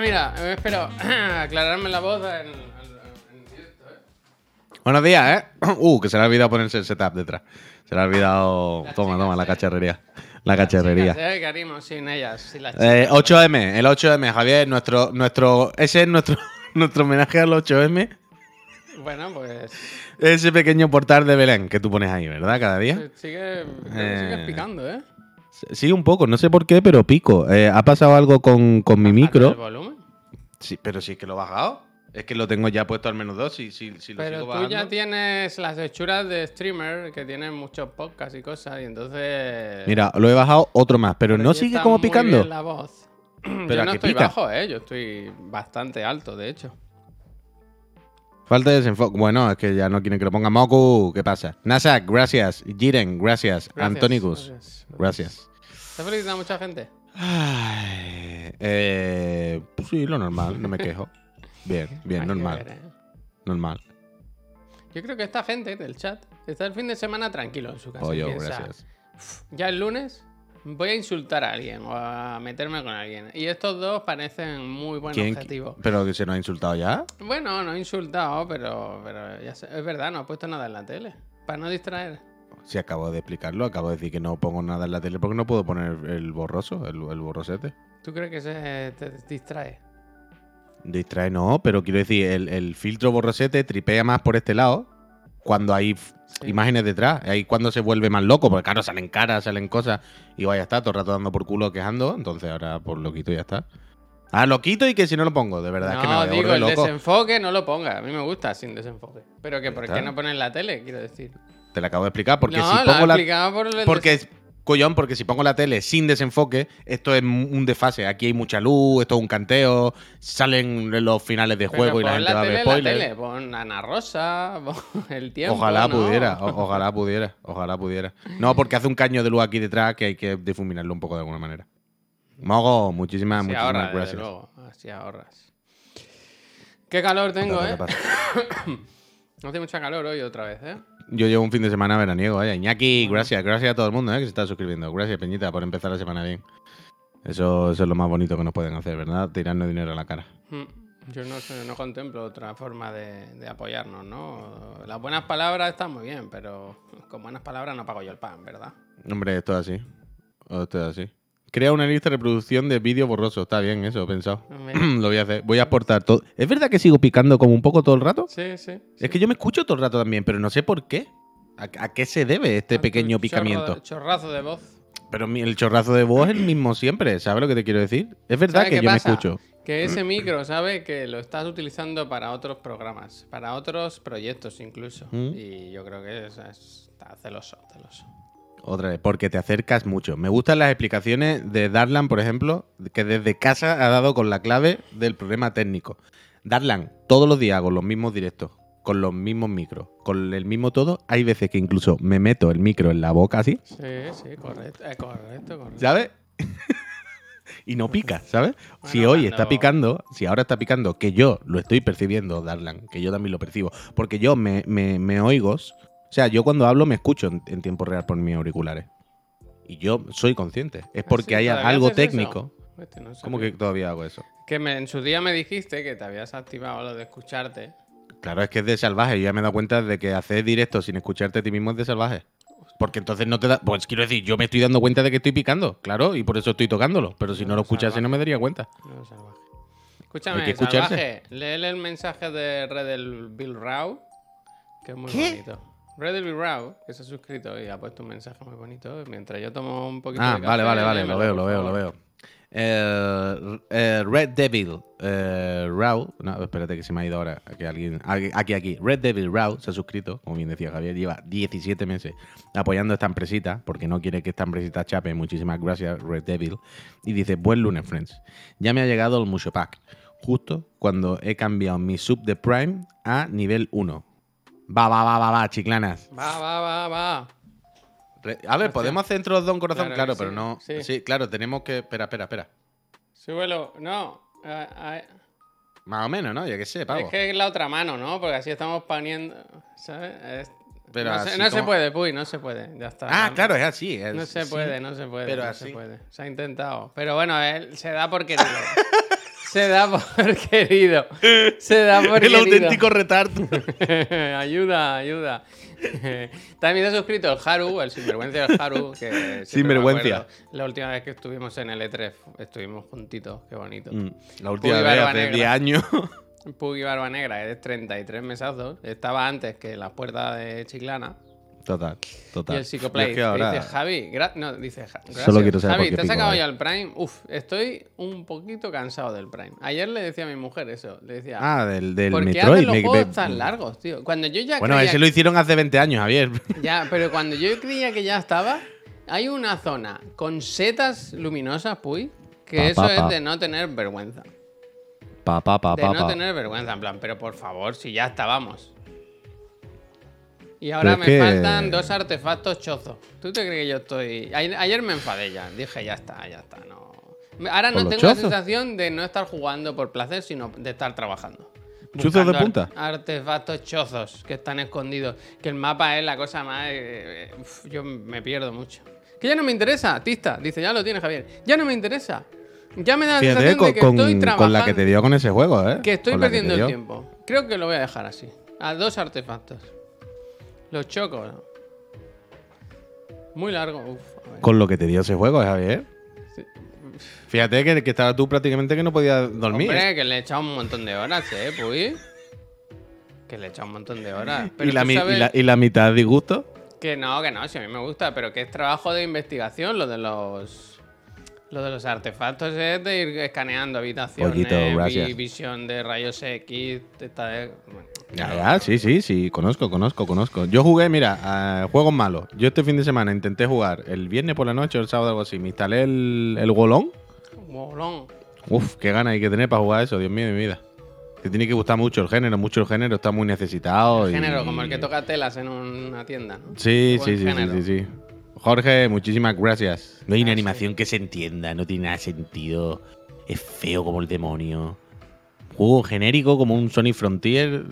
Mira, me espero aclararme la voz en, en directo, ¿eh? Buenos días, ¿eh? Uh, que se le ha olvidado ponerse el setup detrás. Se le ha olvidado. Las toma, chicas, toma, la ¿eh? cacharrería. La cacharrería. Chicas, ¿eh? Sin ellas, sin las Eh, chicas. 8M, el 8M, Javier, nuestro, nuestro, ese es nuestro, nuestro homenaje al 8M. Bueno, pues Ese pequeño portal de Belén que tú pones ahí, ¿verdad? Cada día. sigue, Eh. sigues picando, ¿eh? Sí, un poco, no sé por qué, pero pico. Eh, ha pasado algo con, con mi ¿El micro. volumen? Sí, pero sí es que lo he bajado. Es que lo tengo ya puesto al menos dos. Si, si, si lo Pero sigo tú ya tienes las hechuras de streamer que tienen muchos podcasts y cosas, y entonces. Mira, lo he bajado otro más, pero no sigue como muy picando. bien la voz. Pero yo ¿a no estoy pica? bajo, ¿eh? Yo estoy bastante alto, de hecho. Falta de desenfoque. Bueno, es que ya no quieren que lo ponga Moku. ¿Qué pasa? Nasak, gracias. Jiren, gracias. Gracias, Antonicus, gracias, gracias. ¿Te ha felicitado mucha gente? Ay, eh, pues sí, lo normal, no me quejo. Bien, bien, Hay normal, ver, ¿eh? normal. Yo creo que esta gente del chat está el fin de semana tranquilo en su casa. Oye, piensa, gracias. Ya el lunes voy a insultar a alguien o a meterme con alguien. Y estos dos parecen muy buen ¿Quién- objetivo. ¿Pero que se nos ha insultado ya? Bueno, no he insultado, pero, pero ya sé- es verdad, no he puesto nada en la tele. Para no distraer. Si acabo de explicarlo, acabo de decir que no pongo nada en la tele porque no puedo poner el borroso, el, el borrosete. ¿Tú crees que se te distrae? Distrae no, pero quiero decir, el, el filtro borrosete tripea más por este lado cuando hay Sí. imágenes detrás. Ahí cuando se vuelve más loco, porque claro, salen caras, salen cosas y vaya está todo el rato dando por culo quejando. Entonces ahora por lo quito y ya está. Ah, lo quito y que si no lo pongo, de verdad es que me voy digo, el loco. desenfoque no lo ponga. A mí me gusta sin desenfoque. Pero que por qué no pones la tele, quiero decir. Te lo acabo de explicar, porque no, si pongo la. explicado por el Porque, des- collón, porque si pongo la tele sin desenfoque, esto es un desfase. Aquí hay mucha luz, esto es un canteo, salen los finales de Pero juego y la gente va a ver en la spoilers. tele, pon Ana Rosa, pon el tiempo. Ojalá ¿no? pudiera, o- ojalá pudiera, ojalá pudiera. No, porque hace un caño de luz aquí detrás que hay que difuminarlo un poco de alguna manera. Mogo, muchísimas, Así muchísimas gracias. luego. Así ahorras. Qué calor tengo, ¿Qué ¿eh? pasa? Hace mucha calor hoy otra vez, ¿eh? Yo llevo un fin de semana veraniego, vaya. Iñaki, gracias, gracias a todo el mundo ¿eh? que se está suscribiendo. Gracias, Peñita, por empezar la semana bien. Eso, eso es lo más bonito que nos pueden hacer, ¿verdad? Tirarnos dinero a la cara. Mm, Yo no, sé, no contemplo otra forma de, de apoyarnos, ¿no? Las buenas palabras están muy bien, pero con buenas palabras no pago yo el pan, ¿verdad? Hombre, esto es así. Esto es así. Crea una lista de reproducción de vídeo borroso. Está bien, eso he pensado. Lo voy a hacer. Voy a aportar todo. ¿Es verdad que sigo picando como un poco todo el rato? Sí, sí. Es que yo me escucho todo el rato también, pero no sé por qué. ¿A, a qué se debe este A tu pequeño picamiento? de- chorrazo de voz. Pero el chorrazo de voz es el mismo siempre, ¿sabes lo que te quiero decir? Es verdad ¿Sabes que yo pasa? me escucho. Que ese micro, ¿sabes? Que lo estás utilizando para otros programas, para otros proyectos incluso. ¿Mm? Y yo creo que es, es- está celoso, celoso. Otra vez, porque te acercas mucho. Me gustan las explicaciones de Darlan, por ejemplo, que desde casa ha dado con la clave del problema técnico. Darlan, todos los días hago los mismos directos, con los mismos micros, con el mismo todo. Hay veces que incluso me meto el micro en la boca así, Sí, sí, correcto, eh, correcto, correcto. ¿sabes? y no pica, ¿sabes? si hoy está picando, si ahora está picando, que yo lo estoy percibiendo, Darlan, que yo también lo percibo, porque yo me, me, me oigo, o sea, yo cuando hablo me escucho en, en tiempo real por mis auriculares. Y yo soy consciente. Es porque ¿Ah, sí? hay ¿Todavía algo técnico. No ¿Cómo que todavía hago eso? Que me- en su día me dijiste que te habías activado lo de escucharte. Claro, es que es de salvaje. Yo ya me he dado cuenta de que hacer directo sin escucharte a ti mismo es de salvaje. Porque entonces no te da. Pues quiero decir, yo me estoy dando cuenta de que estoy picando, claro, y por eso estoy tocándolo. Pero si no lo escuchase, salvaje. no me daría cuenta. No, salvaje. Escúchame, que salvaje, léele el mensaje de Redel Bill Rao, que es muy ¿Qué? bonito. Bill Rao, que se ha suscrito y ha puesto un mensaje muy bonito. Mientras yo tomo un poquito Ah, de café, vale, vale, vale. Lo veo, lo veo, lo favor. veo. Eh, eh, Red Devil eh, Rao. No, espérate que se me ha ido ahora. Aquí, alguien, aquí, aquí. Red Devil Rao se ha suscrito, como bien decía Javier. Lleva 17 meses apoyando esta empresita, porque no quiere que esta empresita chape. Muchísimas gracias, Red Devil. Y dice: Buen lunes, friends. Ya me ha llegado el Musho Pack. Justo cuando he cambiado mi sub de Prime a nivel 1. Va, va, va, va, va, chiclanas. Va, va, va, va. Re- A ver, ¿podemos hacer entre los dos un corazón? Claro pero no. sí. Sí. claro, tenemos que. Espera, espera, espera. Súbelo. No. Más o menos, ¿no? Ya que sé, pavo. es que es la otra mano, ¿no? Porque así estamos poniendo. ¿Sabes? Es- Pero no se, puede, Puy, no se puede. Ya está. Ah, claro, es así. es- No se sí. puede, no se puede. pero no así. se puede. Se ha intentado. Pero bueno, él se da por querido. se da por querido. Se da por El querido. auténtico retardo. ayuda, ayuda. También se ha suscrito el Haru, el sinvergüenza del Haru. Que Sinvergüenza. La última vez que estuvimos en el E3, estuvimos juntitos, qué bonito. Mm, La última vez, hace negra. 10 años. Puggy Barba Negra, es 33 mesazos. Estaba antes que las puertas de Chiclana. Total, total. Y el Psicoplay. Es que ahora- Dice Javi, no, dice gracias. Solo quiero saber por Javi, qué ¿te has sacado hay. ya el Prime? Uf, estoy un poquito cansado del Prime. Ayer le decía a mi mujer eso. Le decía, Ah, del, del ¿por qué Metroid. hacen los me- juegos tan largos, tío? Cuando yo ya Bueno, ese lo hicieron hace 20 años, Javier. Ya, pero cuando yo creía que ya estaba, hay una zona con setas luminosas, puy, que Pa, eso pa, pa. es de no tener vergüenza. Pa, pa, pa, De no tener vergüenza, en plan, pero por favor, si ya estábamos. Y ahora me que- faltan dos artefactos chozos. ¿Tú te crees que yo estoy.? Ayer, me enfadé ya. Dije, ya está, ya está. No. Ahora ¿Por no tengo la sensación de no estar jugando por placer, sino de estar trabajando. ¿Chuzos de punta? Artefactos chozos que están escondidos. Que el mapa es la cosa más. eh, eh, uf, yo me pierdo mucho. Que ya no me interesa, Tista. Dice, ya lo tienes, Javier. Ya no me interesa. Ya me da la Fíjate, sensación con, de que con- estoy con trabajando. la que te dio con ese juego, ¿eh? Que estoy Con perdiendo el tiempo. Creo que lo voy a dejar así. A dos artefactos. Los chocos. Muy largo. Uf. Con lo que te dio ese juego, ¿eh, Javier. Sí. Fíjate que, que estaba tú prácticamente que no podías dormir. Hombre, que le he echado un montón de horas, ¿eh, Puy? Que le he echado un montón de horas. Pero ¿Y, la, tú mi- sabes y, la, y la mitad disgusto. Que no, que no, si a mí me gusta, pero que es trabajo de investigación lo de los. Lo de los artefactos es de ir escaneando habitaciones, gracias. vi- visión de rayos X, esta de- bueno, Ya, ya, sí, sí, sí, conozco, conozco, conozco. Yo jugué, mira, a juegos malos. Yo este fin de semana intenté jugar el viernes por la noche o el sábado algo así. Me instalé el, el Golón. molón. Uf, qué ganas hay que tener para jugar eso, Dios mío de mi vida. Te tiene que gustar mucho el género, mucho el género, está muy necesitado. y- Género, como el que toca telas en una tienda, ¿no? Sí, sí, sí, sí, género. sí, sí. Jorge, muchísimas gracias. No hay una animación que se entienda, no tiene nada sentido. Es feo como el demonio. Juego genérico como un Sonic Frontier.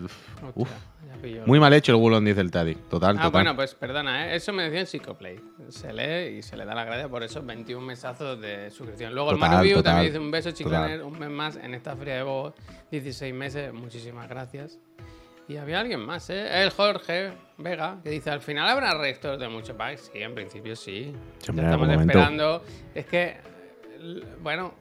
Uf. Hostia. Muy mal hecho el Wulon, dice el Taddy. Total, Ah, total. bueno, pues perdona, ¿eh? eso me decía en Psicoplay. Se lee y se le da la gracia por esos 21 mesazos de suscripción. Luego Total, el Manu View también dice un beso, chiclaner, un mes más en esta feria de Bogotá. 16 meses, muchísimas gracias. Y había alguien más, ¿eh? El Jorge Vega, que dice, al final habrá restos de muchos packs. Sí, en principio sí. Ya estamos esperando. Es que, bueno,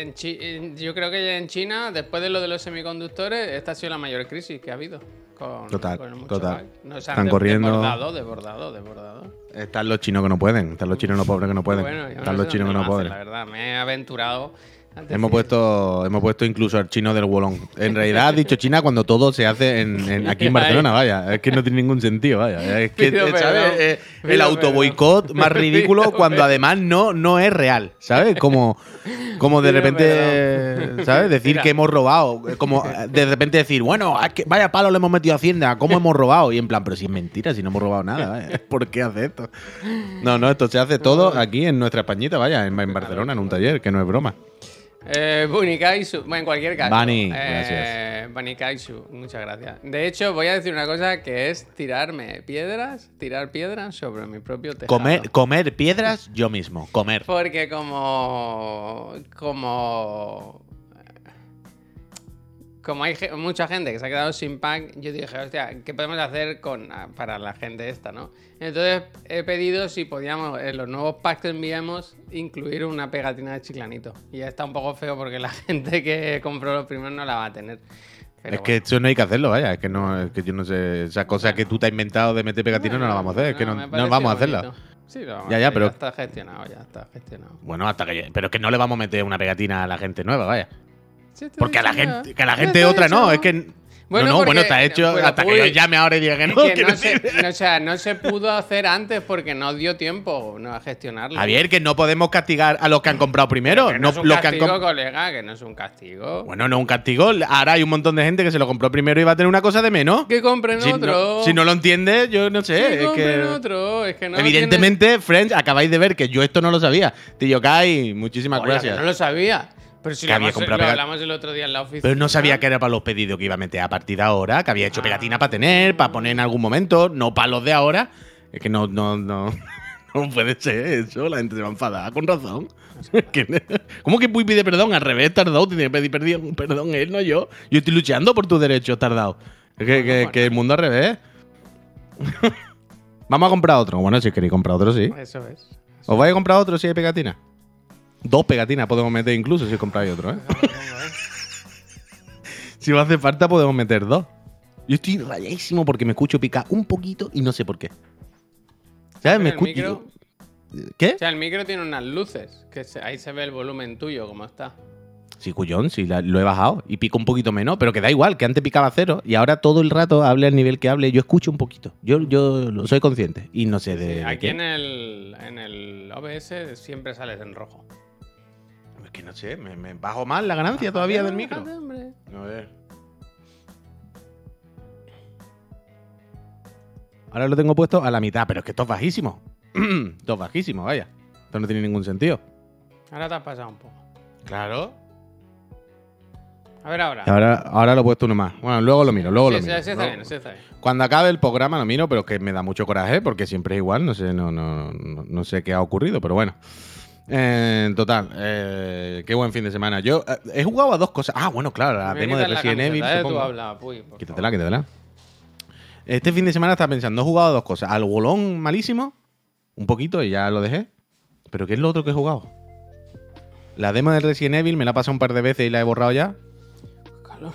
en Chi- en- yo creo que en China, después de lo de los semiconductores, esta ha sido la mayor crisis que ha habido. Con, Total, con total. Están han corriendo. Desbordado, desbordado, desbordado. Están los chinos que no pueden. Están los chinos no pobres que no pueden. Bueno, Están no los chinos que no pueden. La verdad, me he aventurado. Hemos puesto, hemos puesto incluso al chino del Wolong. En realidad has dicho China cuando todo se hace en, en- aquí en Barcelona, vaya. Es que no tiene ningún sentido, vaya. Es que, Pido ¿sabes? Eh, El autoboicot más ridículo Pido cuando perdón. además no, no es real, ¿sabes? Como, como de Pido repente, ¿sabes? Decir Mira. que hemos robado. Como de repente decir, bueno, que vaya palo le hemos metido a Hacienda, ¿cómo hemos robado? Y en plan, pero si es mentira, si no hemos robado nada, vaya. ¿Por qué hace esto? No, no, esto se hace todo aquí en nuestra Españita, vaya, en, en Barcelona, en un taller, que no es broma. Eh, Bunikaisu, bueno, en cualquier caso. Bani, eh, gracias. Muchas gracias. De hecho, voy a decir una cosa que es tirarme piedras, tirar piedras sobre mi propio tejado. Comer, comer piedras yo mismo, comer. Porque como. Como. Como hay mucha gente que se ha quedado sin pack, yo dije, hostia, ¿qué podemos hacer con, ah, para la gente esta, no? Entonces he pedido si podíamos, en los nuevos packs que enviamos, incluir una pegatina de chiclanito. Y ya está un poco feo porque la gente que compró los primeros no la va a tener. Pero es que eso no hay que hacerlo, vaya. Es que no, es que yo no sé. Esa cosa que tú te has inventado de meter pegatina no la vamos a hacer. Es que no, no vamos a hacerla. bonito. Sí, lo vamos Ya, a ya, pero- está gestionado, ya está gestionado. Bueno, hasta que. Pero es que no le vamos a meter una pegatina a la gente nueva, vaya. Te Porque a la gente, que a la gente otra no. Es que. Bueno, no, no, bueno, está hecho hasta que yo llame ahora y diga que no. Que se, no, o sea, no se pudo hacer antes porque no dio tiempo no, a gestionarlo. Javier, que no podemos castigar a los que han comprado primero. que no, es un los que han castigo, colega, que no es un castigo. Bueno, no un castigo. Ahora hay un montón de gente que se lo compró primero y va a tener una cosa de menos. que compren Si otro. si no lo entiendes, yo no sé. que es compren otro. Es que no Evidentemente, Friends, acabáis de ver que yo esto no lo sabía. Tío Kai, tiene- muchísimas Oye, gracias. no lo sabía. Pero si que lo, había lo pega- hablamos el otro día en la oficina. Pero no sabía que era para los pedidos que iba a meter a partir de ahora, que había hecho Ah. pegatina para tener, para poner en algún momento, no para los de ahora. Es que no, no, no, no puede ser eso, la gente se va a enfadar, con razón. ¿Cómo que Puy pide perdón? Al revés, tardado, tiene que pedir perdón, perdón él, no yo. Yo estoy luchando por tus derechos, tardado. Es que, que- que el mundo al revés. Vamos a comprar otro. Bueno, si queréis comprar otro, sí. Eso es. ¿Os vais a comprar otro si hay pegatina? Dos pegatinas podemos meter incluso si compráis otro, ¿eh? Si os hace falta, podemos meter dos. Yo estoy rayadísimo porque me escucho picar un poquito y no sé por qué. ¿Sabes? Me escucho. micro- ¿Qué? O sea, el micro tiene unas luces, que se- ahí se ve el volumen tuyo, cómo está. Sí, cuyón, sí, la- lo he bajado y pico un poquito menos, pero que da igual, que antes picaba cero y ahora todo el rato hable al nivel que hable, yo escucho un poquito. Yo, yo lo- soy consciente y no sé de. Sí, aquí qué. en el, en el OBS siempre sales en rojo. Que no sé, me, me bajo más la ganancia todavía del micro. Hombre. A ver. Ahora lo tengo puesto a la mitad, pero es que esto es bajísimo. esto es bajísimo, vaya. Esto no tiene ningún sentido. Ahora te has pasado un poco. Claro. A ver ahora. Ahora, ahora lo he puesto uno más. Bueno, luego lo miro, luego sí, lo sí, miro. sí, está Luego- bien, sí, está bien. Cuando acabe el programa lo miro, pero es que me da mucho coraje porque siempre es igual. No sé, no, no, no, no sé qué ha ocurrido, pero bueno. Eh, en total, eh, qué buen fin de semana. Yo eh, he jugado a dos cosas. Ah, bueno, claro, la demo de la Resident Evil. camiseta, eh, tú supongo. habla, puy, por Quítatela, quítatela. Este fin de semana estaba pensando, he jugado a dos cosas. Al bolón malísimo, un poquito y ya lo dejé. Pero ¿qué es lo otro que he jugado? La demo del Resident Evil me la he pasado un par de veces y la he borrado ya. Calor.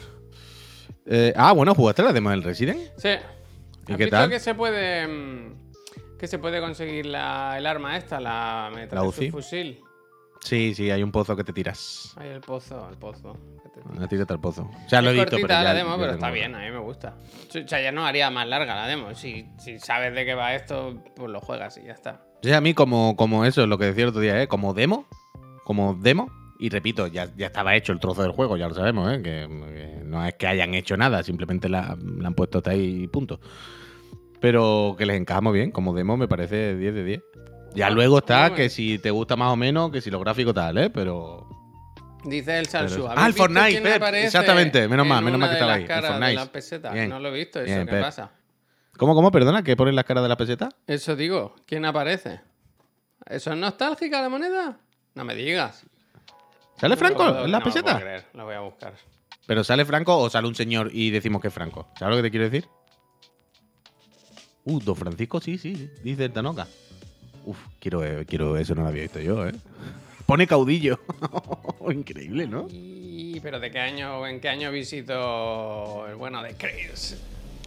Eh, ah, bueno, ¿jugaste la demo del Resident? Sí. ¿Y ¿Has qué visto tal? que se puede mm, que se puede conseguir la, el arma esta, la La Uzi. fusil? Sí, sí, hay un pozo que te tiras. Ahí el pozo, el pozo. que te. Ah, Tírate al pozo. O sea, lo he visto, pero ya- la demo, ya pero está bien, a mí me gusta. O sea, ya no haría más larga la demo. Si, si sabes de qué va esto, pues lo juegas y ya está. Sí, a mí como, como eso, es lo que decía el otro día, ¿eh? como demo, como demo, y repito, ya, ya estaba hecho el trozo del juego, ya lo sabemos, ¿eh? que, que no es que hayan hecho nada, simplemente la, la han puesto hasta ahí y punto. Pero que les encaja muy bien, como demo me parece 10 de 10. Ya luego está que si te gusta más o menos, que si los gráficos tal, ¿eh? Pero... Dice el Salsu. Pero- ¿habéis Ah, el Fortnite, Pep, exactamente, menos mal, en menos mal que estaba de ahí, el las de Fortnite. la peseta? Bien, No lo he visto, bien, ¿eso qué Pep. pasa? ¿Cómo, cómo? Perdona, ¿que ponen las caras de la peseta? Eso digo, ¿quién aparece? ¿Eso es nostálgica la moneda? No me digas. ¿Sale Franco lo en la no lo puedo peseta? creer, Lo voy a buscar. ¿Pero sale Franco o sale un señor y decimos que es Franco? ¿Sabes lo que te quiero decir? Uh, Don Francisco, sí, sí, dice el Tanoca. Uf, quiero, eh, quiero, eso no lo había visto yo, ¿eh? Pone caudillo. Increíble, ¿no? Y- ¿Pero de qué año, en qué año visitó el bueno de Chris?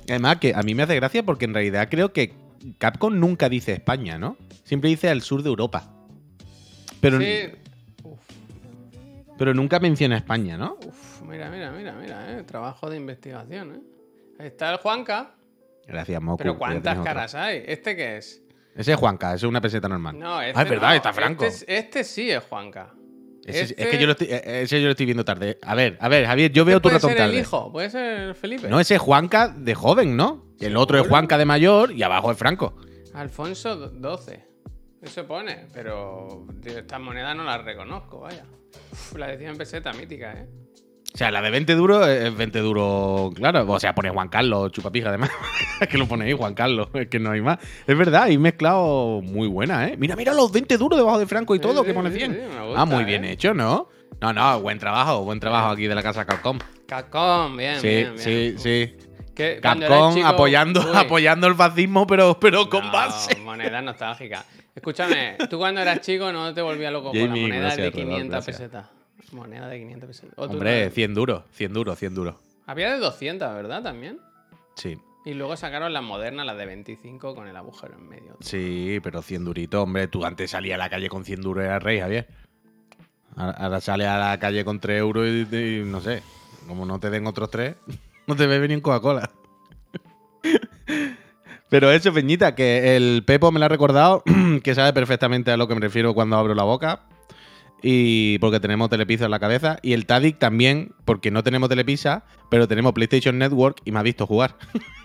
Además, que a mí me hace gracia porque en realidad creo que Capcom nunca dice España, ¿no? Siempre dice al sur de Europa. Pero, Sí. Uf, pero nunca menciona España, ¿no? uf, mira, mira, mira, mira, eh. Trabajo de investigación, eh. Ahí está el Juanca. Gracias, Moku. Pero ¿cuántas caras hay? ¿Este qué es? Ese es Juanca, ese es una peseta normal. No, este ah, es verdad, no. está Franco. Este, es- este sí es Juanca. Ese- Este- Es que yo lo, estoy, eh, ese yo lo estoy viendo tarde. A ver, a ver, Javier, yo veo tu puede ratón ser tarde. el hijo, puede ser el Felipe. No, ese es Juanca de joven, ¿no? El otro es. Juanca de mayor y abajo es Franco. Alfonso XII. Eso pone, pero estas monedas no las reconozco, vaya. Uf, la decía en peseta mítica, ¿eh? O sea, la de 20 duro es 20 duro, claro. O sea, pone Juan Carlos, chupapija, además. Es que lo pone ahí, Juan Carlos. Es que no hay más. Es verdad, hay mezclado muy buena, ¿eh? Mira, mira los 20 duros debajo de Franco y todo, sí, que pone sí, 100. sí, me gusta, ah, muy ¿eh? bien hecho, ¿no? No, no, buen trabajo, buen trabajo aquí de la casa Capcom. Capcom, bien, Sí, bien, bien. sí, sí. que Capcom chico- apoyando, Uy, apoyando el fascismo, pero, pero con no, base. moneda nostálgica. Escúchame, tú cuando eras chico no te volvías loco con la moneda gracias, de Rodolfo, 500 gracias. pesetas. Moneda de 500 pesetas. O tú Hombre, no- 100 duros, 100 duros, 100 duros. Había de 200, ¿verdad? También. Sí. Y luego sacaron las modernas, las de 25 con el agujero en medio. Sí, pero 100 duritos, hombre. Tú antes salías a la calle con 100 duros, era rey, Javier. Ahora ahora sales a la calle con 3 euros y, y no sé. Como no te den otros 3, no te bebes ni en Coca-Cola. Pero eso, Peñita, que el Pepo me lo ha recordado, que sabe perfectamente a lo que me refiero cuando abro la boca. Y porque tenemos Telepizza en la cabeza. Y el Tadic también, porque no tenemos Telepizza, pero tenemos PlayStation Network y me ha visto jugar.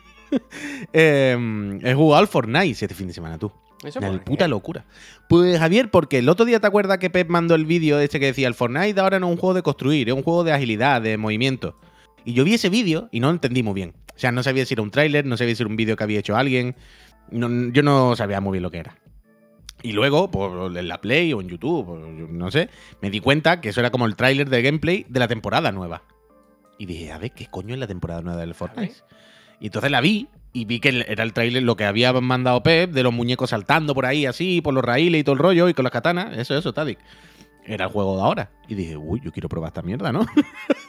Eh, he jugado al Fortnite este fin de semana, tú. ¿Eso Una puta locura. Pues Javier, porque el otro día te acuerdas que Pep mandó el vídeo ese que decía el Fortnite ahora no es un juego de construir, es un juego de agilidad, de movimiento. Y yo vi ese vídeo y no lo entendí muy bien. O sea, no sabía si era un tráiler, no sabía si era un vídeo que había hecho alguien. No- yo no sabía muy bien lo que era. Y luego, por en la Play o en YouTube, o no sé, me di cuenta que eso era como el tráiler de gameplay de la temporada nueva. Y dije, a ver, ¿qué coño es la temporada nueva del Fortnite? Y entonces la vi y vi que era el tráiler lo que había mandado Pep de los muñecos saltando por ahí así, por los raíles y todo el rollo y con las katanas. Eso, eso, Tadic. Era el juego de ahora. Y dije, uy, yo quiero probar esta mierda, ¿no?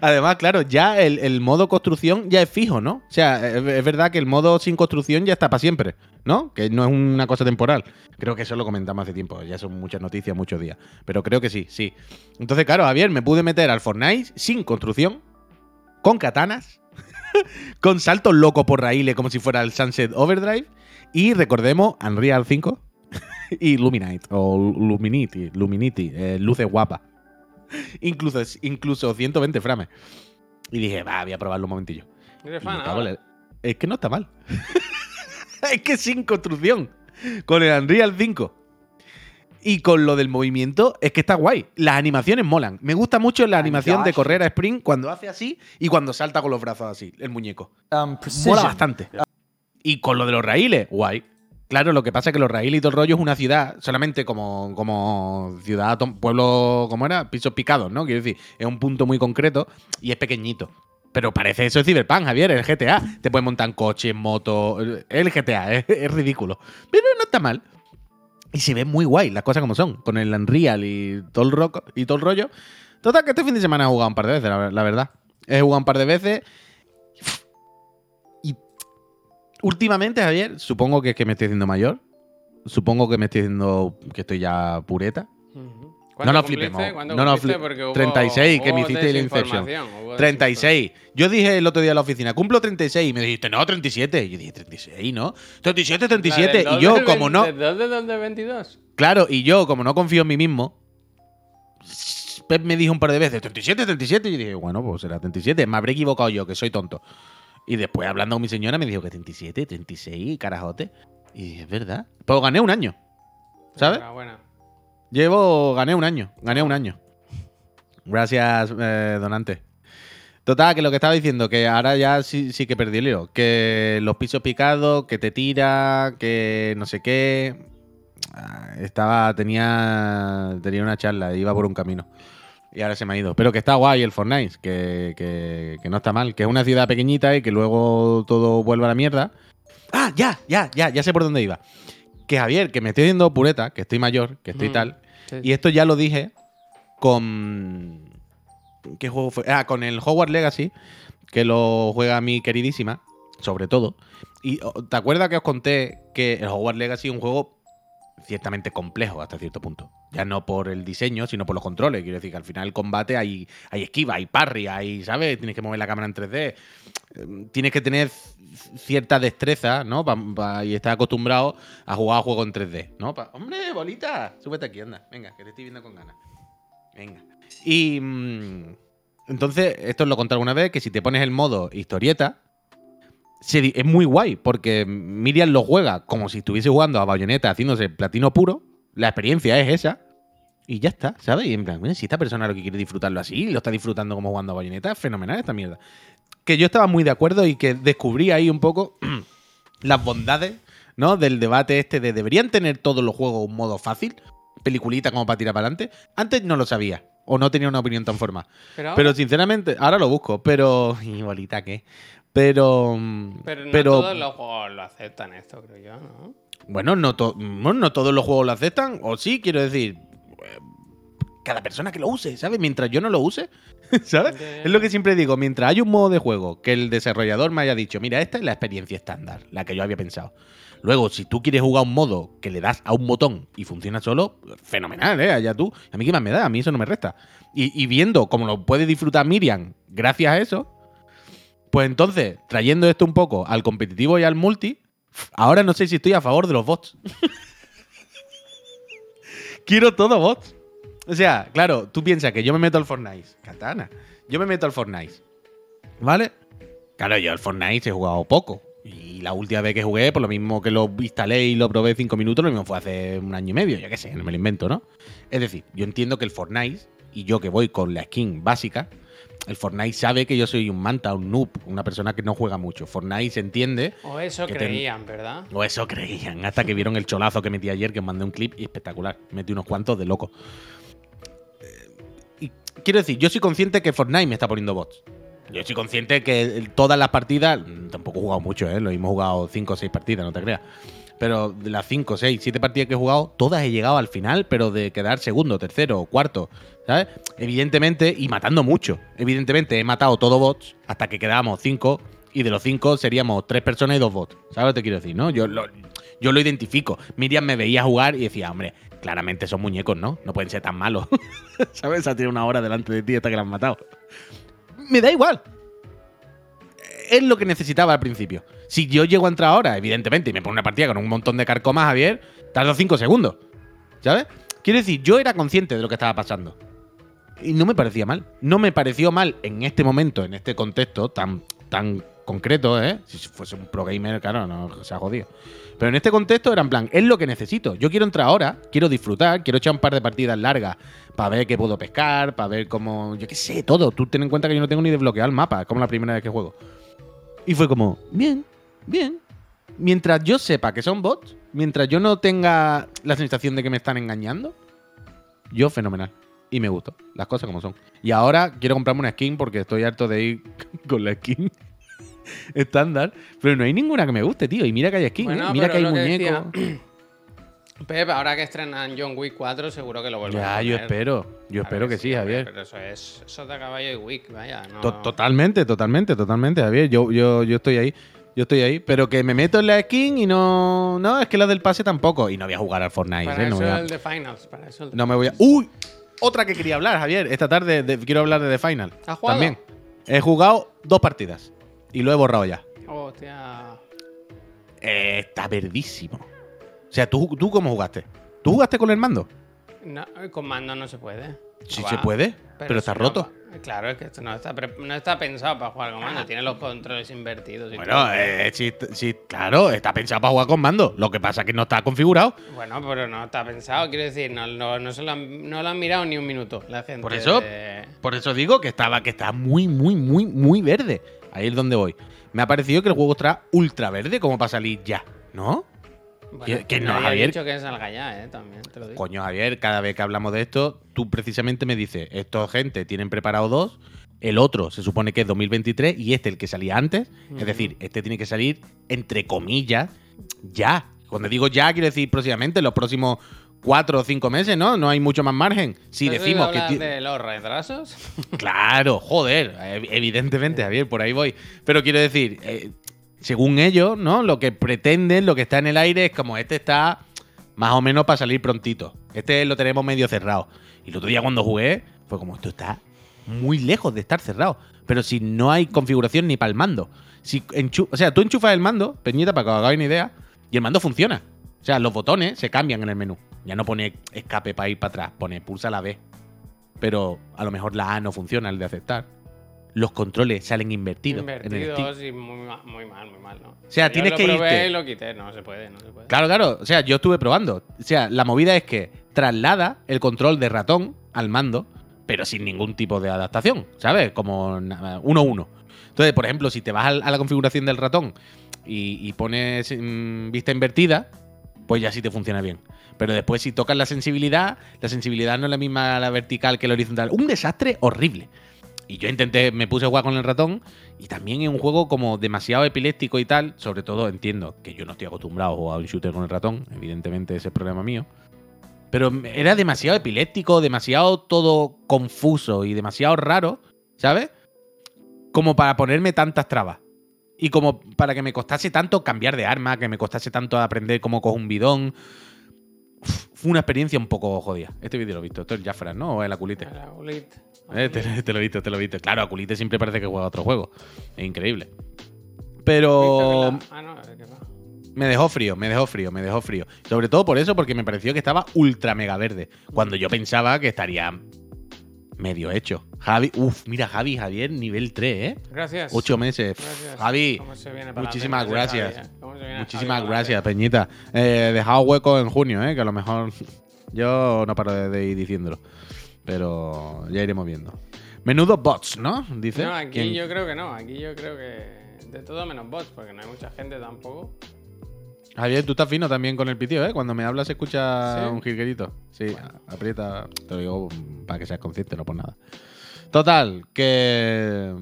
Además, claro, ya el, modo construcción ya es fijo, ¿no? O sea, es, verdad que el modo sin construcción ya está para siempre, ¿no? Que no es una cosa temporal. Creo que eso lo comentamos hace tiempo, ya son muchas noticias, muchos días. Pero creo que sí, sí. Entonces, claro, Javier, me pude meter al Fortnite sin construcción, con katanas, con saltos locos por raíles como si fuera el Sunset Overdrive. Y recordemos Unreal 5 y Luminite, o Luminity, Luminity, eh, luces guapas. Incluso, incluso 120 frames. Y dije, va, voy a probarlo un momentillo. Eres fan Es que no está mal. es que sin construcción. Con el Unreal 5. Y con lo del movimiento, es que está guay. Las animaciones molan. Me gusta mucho la animación de correr a sprint cuando hace así y cuando salta con los brazos así, el muñeco. Um, Mola bastante. Y con lo de los raíles, guay. Claro, lo que pasa es que los raíles y todo el rollo es una ciudad, solamente como, como ciudad, pueblo, ¿cómo era? Pisos picados, ¿no? Quiero decir, es un punto muy concreto y es pequeñito. Pero parece eso es Cyberpunk, Javier, el GTA. Te puedes montar en coches, motos. El GTA, es, es ridículo. Pero no está mal. Y se ve muy guay, las cosas como son. Con el Unreal y todo el, roco- y todo el rollo. Total, que este fin de semana he jugado un par de veces, la, la verdad. He jugado un par de veces. Últimamente, Javier, supongo que es que me estoy haciendo mayor. Supongo que me estoy haciendo que estoy ya pureta. No ¿Cuándo nos flipemos. ¿Cuándo No nos cumpliste? flip- Porque hubo- 36, que me hiciste el Inception. desinformación, hubo 36. Yo dije el otro día en la oficina, cumplo 36. Y me dijiste, no, 37. Y yo dije, 36, ¿no? 37, 37. desinformación. Y yo, ¿La del como no. ¿De dónde, dónde, 22? Claro, y yo, como no confío en mí mismo, Pep me dijo un par de veces, 37, 37, y yo dije, bueno, pues será 37. Me habré equivocado yo, que soy tonto. Y después, hablando con mi señora, me dijo que 37, 36, carajote. Y es verdad. Pues gané un año, ¿sabes? Enhorabuena. Llevo, gané un año, gané un año. Gracias, eh, donante. Total, que lo que estaba diciendo, que ahora ya sí, sí que perdí el hilo. Que los pisos picados, que te tira, que no sé qué. Ah, Estaba, tenía, tenía una charla, iba por un camino. Y ahora se me ha ido. Pero que está guay el Fortnite, que, que, que no está mal. Que es una ciudad pequeñita y que luego todo vuelve a la mierda. Ah, ya, ya, ya, ya sé por dónde iba. Que Javier, que me estoy viendo pureta, que estoy mayor, que estoy Mm. tal. Sí. Y esto ya lo dije con. ¿Qué juego fue? Ah, con el Hogwarts Legacy, que lo juega mi queridísima, sobre todo. Y oh, ¿te acuerdas que os conté que el Hogwarts Legacy es un juego ciertamente complejo hasta cierto punto? Ya no por el diseño, sino por los controles. Quiero decir que al final el combate hay, hay esquiva, hay parry, hay, ¿sabes? Tienes que mover la cámara en 3D. Eh, Tienes que tener cierta destreza, ¿no? Y estar acostumbrado a jugar a juegos en 3D, ¿no? ¡Hombre, bolita! Súbete aquí, anda. Venga, que te estoy viendo con ganas. Venga. Y. mm, entonces, esto lo conté alguna vez: que si te pones el modo historieta, se es muy guay, porque Miriam lo juega como si estuviese jugando a Bayonetta haciéndose platino puro. La experiencia es esa. Y ya está, ¿sabes? Y en plan, "Mira, si esta persona lo que quiere disfrutarlo así, lo está disfrutando como jugando a Bayonetta, es fenomenal esta mierda. Que yo estaba muy de acuerdo y que descubrí ahí un poco las bondades, ¿no? Del debate este de deberían tener todos los juegos un modo fácil, peliculita como para tirar para adelante. Antes no lo sabía, o no tenía una opinión tan formada. Pero, Pero sinceramente, ahora lo busco, pero. Y bolita, ¿qué? Pero. pero no pero- todos los juegos lo aceptan esto, creo yo, ¿no? Bueno, no, to- bueno, no todos los juegos lo aceptan, o sí, quiero decir. Cada persona que lo use, ¿sabes? Mientras yo no lo use, ¿sabes? Es lo que siempre digo, mientras hay un modo de juego que el desarrollador me haya dicho, mira, esta es la experiencia estándar, la que yo había pensado. Luego, si tú quieres jugar un modo que le das a un botón y funciona solo, fenomenal, ¿eh? Allá tú. A mí qué más me da, a mí eso no me resta. Y, y viendo cómo lo puede disfrutar Miriam gracias a eso, pues entonces, trayendo esto un poco al competitivo y al multi, ahora no sé si estoy a favor de los bots. Quiero todo bots. O sea, claro, tú piensas que yo me meto al Fortnite. Katana. Yo me meto al Fortnite. ¿Vale? Claro, yo al Fortnite he jugado poco. Y la última vez que jugué, por lo mismo que lo instalé y lo probé cinco minutos, lo mismo fue hace un año y medio, yo qué sé, no me lo invento, ¿no? Es decir, yo entiendo que el Fortnite, y yo que voy con la skin básica, el Fortnite sabe que yo soy un manta, un noob, una persona que no juega mucho. Fortnite se entiende. O eso ten- creían, ¿verdad? O eso creían, hasta que vieron el cholazo que metí ayer, que os mandé un clip y espectacular. Metí unos cuantos de loco. Eh, Y quiero decir, yo soy consciente que Fortnite me está poniendo bots. Yo soy consciente que todas las partidas, tampoco he jugado mucho, ¿eh? Lo hemos jugado 5 o 6 partidas, no te creas. Pero de las 5, 6, 7 partidas que he jugado, todas he llegado al final, pero de quedar segundo, tercero, cuarto, ¿sabes? Evidentemente, y matando mucho. Evidentemente, he matado todos bots hasta que quedábamos 5, y de los 5 seríamos 3 personas y 2 bots. ¿Sabes lo que te quiero decir, no? Yo lo, yo lo identifico. Miriam me veía jugar y decía, hombre, claramente son muñecos, ¿no? No pueden ser tan malos. ¿Sabes? Ha tirado una hora delante de ti hasta que la han matado. Me da igual. Es lo que necesitaba al principio. Si yo llego a entrar ahora, evidentemente, y me pongo una partida con un montón de carcomas, Javier, tardo 5 segundos. ¿Sabes? Quiero decir, yo era consciente de lo que estaba pasando. Y no me parecía mal. No me pareció mal en este momento, en este contexto tan, tan concreto, ¿eh? Si fuese un pro gamer, claro, no se ha jodido. Pero en este contexto era en plan, es lo que necesito. Yo quiero entrar ahora, quiero disfrutar, quiero echar un par de partidas largas para ver qué puedo pescar, para ver cómo. Yo qué sé, todo. Tú ten en cuenta que yo no tengo ni desbloqueado el mapa, es como la primera vez que juego. Y fue como, bien, bien. Mientras yo sepa que son bots, mientras yo no tenga la sensación de que me están engañando, yo fenomenal. Y me gustó, las cosas como son. Y ahora quiero comprarme una skin porque estoy harto de ir con la skin estándar. Pero no hay ninguna que me guste, tío. Y mira que hay skin, Bueno, ¿eh? mira que hay muñecos. Pep, ahora que estrenan John Wick 4, seguro que lo vuelven a Ya, yo espero. Yo Claro espero que sí, Javier. Pero eso es eso de caballo y Wick, vaya. No... To- Totalmente, totalmente, totalmente, Javier. Yo, yo, yo estoy ahí. Yo estoy ahí. Pero que me meto en la skin y no. No, es que la del pase tampoco. Y no voy a jugar al Fortnite, Para ¿eh? No, voy a- el de Finals, para eso el de no me voy a. ¡Uy! Otra que quería hablar, Javier. Esta tarde de- quiero hablar de The Final. ¿Has jugado? También. He jugado dos partidas. Y lo he borrado ya. Hostia. Eh, está verdísimo. O sea, ¿tú, ¿tú cómo jugaste? ¿Tú jugaste con el mando? No, con mando no se puede. Sí se puede, pero, está si roto. Claro, es que esto no está, no está pensado para jugar con mando. Tiene los controles invertidos. y Bueno, eh, sí, sí, claro, está pensado para jugar con mando. Lo que pasa es que no está configurado. Bueno, pero no está pensado. Quiero decir, no, no, no, se lo han, no lo han mirado ni un minuto la gente. Por eso, de- por eso digo que estaba, que está muy, muy, muy, muy verde. Ahí es donde voy. Me ha parecido que el juego está ultra verde como para salir ya, ¿no? Bueno, que- no, Javier. dicho que salga ya, eh, también, te lo digo. Coño, Javier, cada vez que hablamos de esto, tú precisamente me dices, estos gente tienen preparado dos, el otro se supone que es 2023 y este el que salía antes. Es decir, este tiene que salir, entre comillas, ya. Cuando digo ya, quiero decir próximamente, los próximos cuatro o cinco meses, ¿no? No hay mucho más margen. Si ¿Has oído decimos que... de los retrasos? Claro, joder, ev- evidentemente, Javier, por ahí voy. Pero quiero decir, eh, según ellos, ¿no? Lo que pretenden, lo que está en el aire es como este está más o menos para salir prontito. Este lo tenemos medio cerrado. Y el otro día cuando jugué, fue como esto está muy lejos de estar cerrado. Pero si no hay configuración ni para el mando. Si o sea, tú enchufas el mando, Peñita, para que os hagáis una idea, y el mando funciona. O sea, los botones se cambian en el menú. Ya no pone escape para ir para atrás, pone pulsa la B. Pero a lo mejor la A no funciona, el de aceptar. Los controles salen invertidos. en el stick. Invertidos y muy, muy mal, muy mal, ¿no? O sea, Yo tienes lo que probé irte. y lo quité. No se puede, no se puede. Claro, claro. O sea, yo estuve probando. O sea, la movida es que traslada el control de ratón al mando, pero sin ningún tipo de adaptación, ¿sabes? Como na- uno a uno. Entonces, por ejemplo, si te vas a la configuración del ratón y, y pones mm, vista invertida, pues ya sí te funciona bien. Pero después, si tocas la sensibilidad, la sensibilidad no es la misma la vertical que la horizontal. Un desastre horrible. Y yo intenté, me puse a jugar con el ratón y también es un juego como demasiado epiléptico y tal. Sobre todo entiendo que yo no estoy acostumbrado a jugar un shooter con el ratón, evidentemente ese es el problema mío. Pero era demasiado epiléptico, demasiado todo confuso y demasiado raro, ¿sabes? Como para ponerme tantas trabas. Y como para que me costase tanto cambiar de arma, que me costase tanto aprender cómo coger un bidón. Fue una experiencia un poco jodida. Este vídeo lo he visto. Esto es Jafra, ¿no? O el Aculite. Era Ulit. Eh, te, te lo he visto, te lo he visto. Claro, Aculite siempre parece que juega otro juego. Es increíble. Pero Ah, no, ¿qué va? me dejó frío, me dejó frío, me dejó frío. Sobre todo por eso, porque me pareció que estaba ultra mega verde. Cuando yo pensaba que estaría medio hecho. Javi, uff, mira, Javi, Javier, nivel 3, ¿eh? Gracias. Ocho meses. Gracias. Javi, ¿Cómo se viene para muchísimas gracias. Javi, eh? ¿Cómo se viene Muchísimas Javi gracias? Peñita. Eh, dejado hueco en junio, ¿eh? Que a lo mejor yo no paro de, de ir diciéndolo. Pero ya iremos viendo. Menudo bots, ¿no? Dice. No, aquí ¿Quién? yo creo que no. Aquí yo creo que de todo menos bots, porque no hay mucha gente tampoco. Javier, tú estás fino también con el pitido, ¿eh? Cuando me hablas se escucha ¿Sí? un jilguerito. Sí, aprieta. Te lo digo para que seas consciente, no por nada. Total, que.